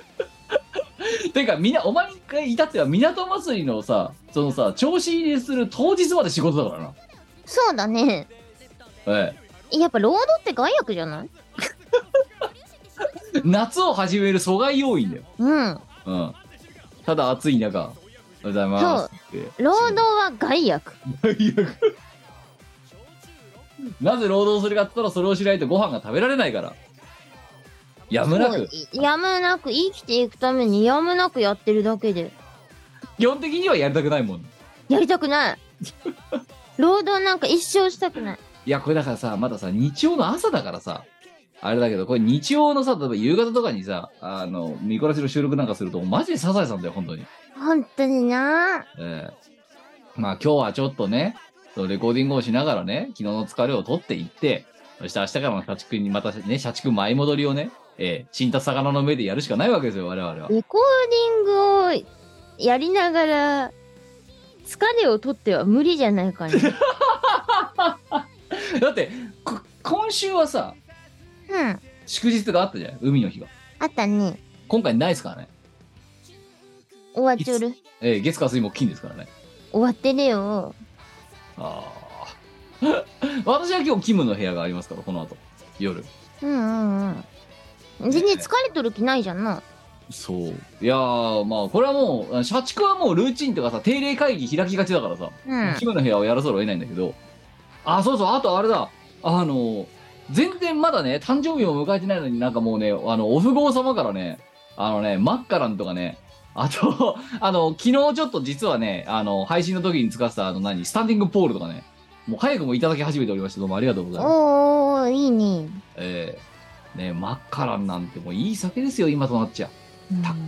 Speaker 2: てか、みな、お前がいたっては港祭りのさ、そのさ、調子入れする当日まで仕事だからな。
Speaker 3: そうだね。
Speaker 2: え
Speaker 3: やっぱ労働って害悪じゃない？
Speaker 2: え。夏を始める阻害要因だよ。
Speaker 3: うん。
Speaker 2: うん。ただ暑い中、おはようございますって。
Speaker 3: 労働は 害悪。
Speaker 2: なぜ労働するかって言ったらそれをしないとご飯が食べられないから。やむなく、
Speaker 3: そうやむなく、生きていくためにやむなくやってるだけで。
Speaker 2: 基本的にはやりたくないもん。
Speaker 3: やりたくない。労働なんか一生したくない。
Speaker 2: いや、これだからさ、まださ、日曜の朝だからさ、あれだけど、これ日曜のさ、例えば夕方とかにさ、あの、ミコラジの収録なんかすると、マジでサザエさんだよ、本当に。
Speaker 3: 本当にな
Speaker 2: ええまあ今日はちょっとね、レコーディングをしながらね、昨日の疲れを取っていって、そして明日からの社畜にまたね、社畜前戻りをね、ええ死んだ魚の目でやるしかないわけですよ、我々は。
Speaker 3: レコーディングをやりながら、疲れを取っては無理じゃないかな。
Speaker 2: だって、こ今週はさ、
Speaker 3: うん。
Speaker 2: 祝日があったじゃん、海の日が。
Speaker 3: あったね。
Speaker 2: 今回ないですからね。
Speaker 3: 終わっちょる？
Speaker 2: ええ月火水木金ですからね。
Speaker 3: 終わってねよ。
Speaker 2: ああ。私は今日キムの部屋がありますから、この後。夜。
Speaker 3: うんうんうん。全然疲れとる気ないじゃんな。
Speaker 2: そう。いやー、まあ、これはもう、社畜はもうルーチンとかさ、定例会議開きがちだからさ、
Speaker 3: うん。
Speaker 2: キムの部屋をやらざるを得ないんだけど、あ、そうそう、あとあれだ、あの、全然まだね、誕生日を迎えてないのになんかもうね、あの、お富豪様からね、あのね、マッカランとかね、あと、あの、昨日ちょっと実はね、あの、配信の時に使ってた、あの、何、スタンディングポールとかね、もう早くもいただき始めておりまして、どうもありがとうございます。
Speaker 3: おー、いいね。
Speaker 2: えー、ね、マッカランなんてもういい酒ですよ、今となっちゃ。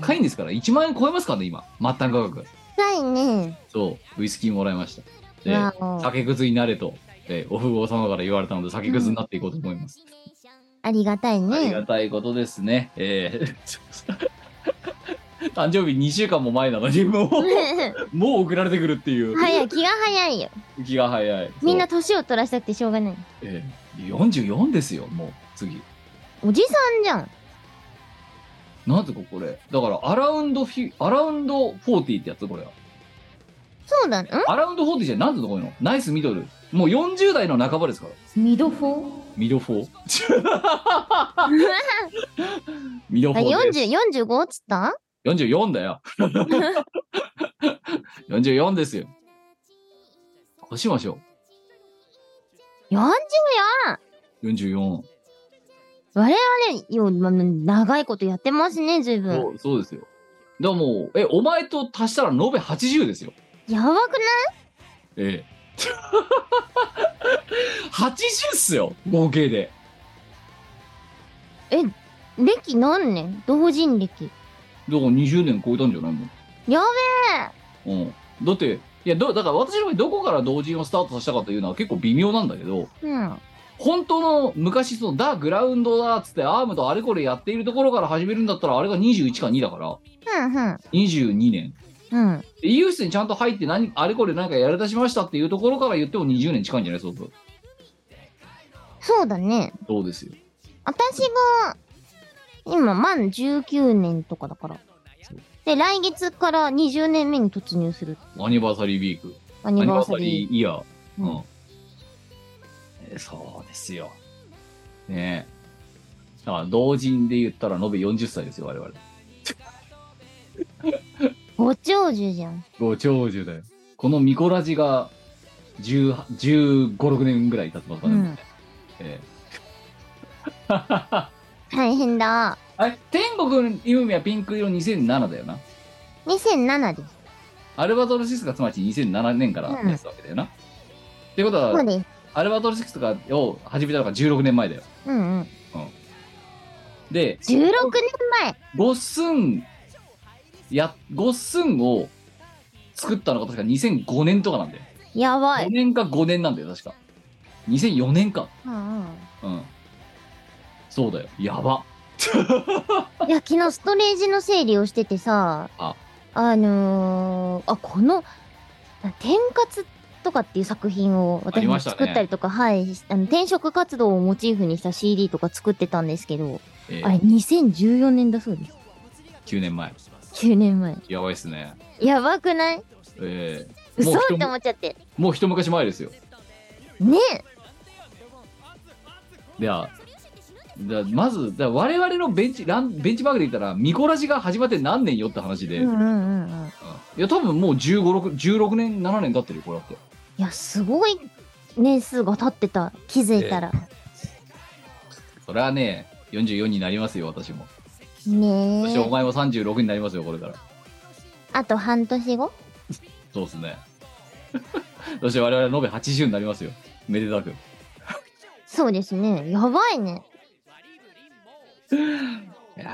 Speaker 2: 高いんですから1万円超えますからね今。末端価格。
Speaker 3: 高いね。
Speaker 2: そう。ウイスキーもらいました。で酒くずになれと、えーお富豪様から言われたので酒くずになっていこうと思います、
Speaker 3: ありがたい
Speaker 2: ありが
Speaker 3: ね。
Speaker 2: たいことですね。えー 誕生日2週間も前なのにもう もう送られてくるっていう。
Speaker 3: 早い、気が早いよ。
Speaker 2: 気が早い。
Speaker 3: みんな年を取らせたくてしょうがない。
Speaker 2: えー44ですよもう次。
Speaker 3: おじさんじゃん。
Speaker 2: なんてここれ。だからアラウンドフィアラウンド40ってやつこれは。
Speaker 3: そうだ、ん
Speaker 2: アラウンド40じゃなんてとこういうの？ナイスミドルもう40代の半ばですから。
Speaker 3: ミドフォー
Speaker 2: ミドフォーミドフ
Speaker 3: あ、
Speaker 2: ォーです
Speaker 3: 40、45っつった
Speaker 2: 44だよ。44ですよ。こうしましょ
Speaker 3: ?44!
Speaker 2: う44
Speaker 3: 我々、よ、ま、長いことやってますね、ずいぶん。
Speaker 2: そうそうですよ。だからもうえお前と足したら延べ80ですよ。
Speaker 3: やばくない？
Speaker 2: ええ80っすよ合計で
Speaker 3: 歴何年？同人歴。
Speaker 2: だから20年超えたんじゃないの？
Speaker 3: や
Speaker 2: うん。だって、いや、どだから私の場合どこから同人をスタートさせたかというのは結構微妙なんだけど、
Speaker 3: べえ。うん。
Speaker 2: 本当の昔そのダグラウンドだっつってアームとあれこれやっているところから始めるんだったらあれが21か2だから、
Speaker 3: うん、うん。
Speaker 2: 22年。
Speaker 3: うん。
Speaker 2: で医療室にちゃんと入って何、あれこれ何かやり出しましたっていうところから言っても20年近いんじゃないそうそう。
Speaker 3: そうだね。
Speaker 2: そうですよ。
Speaker 3: 私が、今、満19年とかだから。で、来月から20年目に突入する。
Speaker 2: アニバーサリーウィーク。
Speaker 3: アニ
Speaker 2: バーサ
Speaker 3: リー。
Speaker 2: イヤー。
Speaker 3: う
Speaker 2: うんん。えーそうですよ。ねえ。だから同人で言ったら延べ40歳ですよ、我々。
Speaker 3: ご長寿じゃん。
Speaker 2: ご長寿だよ。このミコラジが10 15、6年ぐらい経ってますからね。
Speaker 3: うん。
Speaker 2: え
Speaker 3: 大変だ。
Speaker 2: えあれ天国の夢はピンク色2007だよな。
Speaker 3: 2007です。
Speaker 2: アルバトロ6がつまり2007年からやってたわけだよな。ってことは、
Speaker 3: そうです。
Speaker 2: アルバトロ6とかを始めたのが16年前だよ。
Speaker 3: うんうん。
Speaker 2: で、
Speaker 3: 16年前。
Speaker 2: ゴッスン、や、ゴッスンを作ったのが確か2005年とかなんだよ。5
Speaker 3: やばい。
Speaker 2: 年か5年なんだよ、確か。2004年か。
Speaker 3: うんうん。
Speaker 2: うん。そうだよ。やば。
Speaker 3: いや、昨日ストレージの整理をしててさ、
Speaker 2: あ
Speaker 3: あのー、あ、この、天活とかっていう作品を私も
Speaker 2: ありましたね
Speaker 3: 作ったりとか、はい、あの転職活動をモチーフにした CD とか作ってたんですけど、
Speaker 2: えー
Speaker 3: あれ2014年だそうです。
Speaker 2: 9年前。
Speaker 3: 9年前。
Speaker 2: やばいっすね。
Speaker 3: やばくない？
Speaker 2: えーもう一
Speaker 3: 嘘って思っちゃって。
Speaker 2: もう一昔前ですよ。
Speaker 3: ね
Speaker 2: いや、だまず、だ我々のベンチランベンチマークで言ったら、ミコラジが始まって何年よって話で、
Speaker 3: うんうんうんうん。
Speaker 2: うんいや、多分もう15、6 16年、7年経ってるよ、これだって。
Speaker 3: いや、すごい年数が経ってた。気づいたら。
Speaker 2: それはね、44になりますよ、私も。
Speaker 3: ね
Speaker 2: そしてお
Speaker 3: え。
Speaker 2: 前も36になりますよ、これから。
Speaker 3: あと半年後？
Speaker 2: そうですね。そして我々は延べ80になりますよ。めでたく。
Speaker 3: そうですね。やばいね。
Speaker 2: いや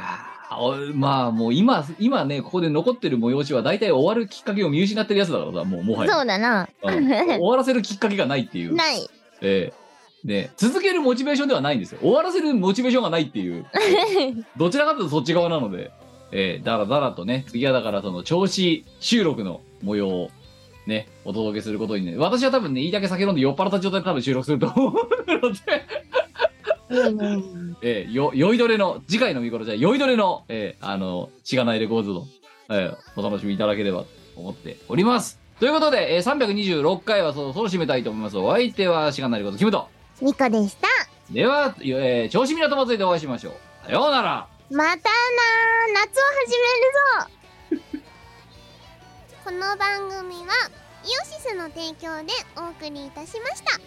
Speaker 2: まあもう今、今ね、ここで残ってる催しは大体終わるきっかけを見失ってるやつだからさ、もうもはや。
Speaker 3: そうだな。
Speaker 2: うん終わらせるきっかけがないっていう。
Speaker 3: ない。
Speaker 2: ええで、続けるモチベーションではないんですよ。終わらせるモチベーションがないっていう。どちらかというとそっち側なので、ええだらだらとね、次はだからその調子収録の模様をね、お届けすることにね、私は多分ね、いいだけ酒飲んで酔っ払った状態で多分収録すると思うので、えー、よ、酔いどれの、次回の見頃じゃ、酔いどれの、えー、あの、しがないレコードの、えー、お楽しみいただければと思っております。ということで、えー、326回はそろそろ締めたいと思います。お相手はしがないレコード、キムト。
Speaker 3: ニコでした。
Speaker 2: では、えー、調子港祭りでお会いしましょう。さようなら。
Speaker 3: またなー夏を始めるぞ
Speaker 4: この番組はイオシスの提供でお送りいたしました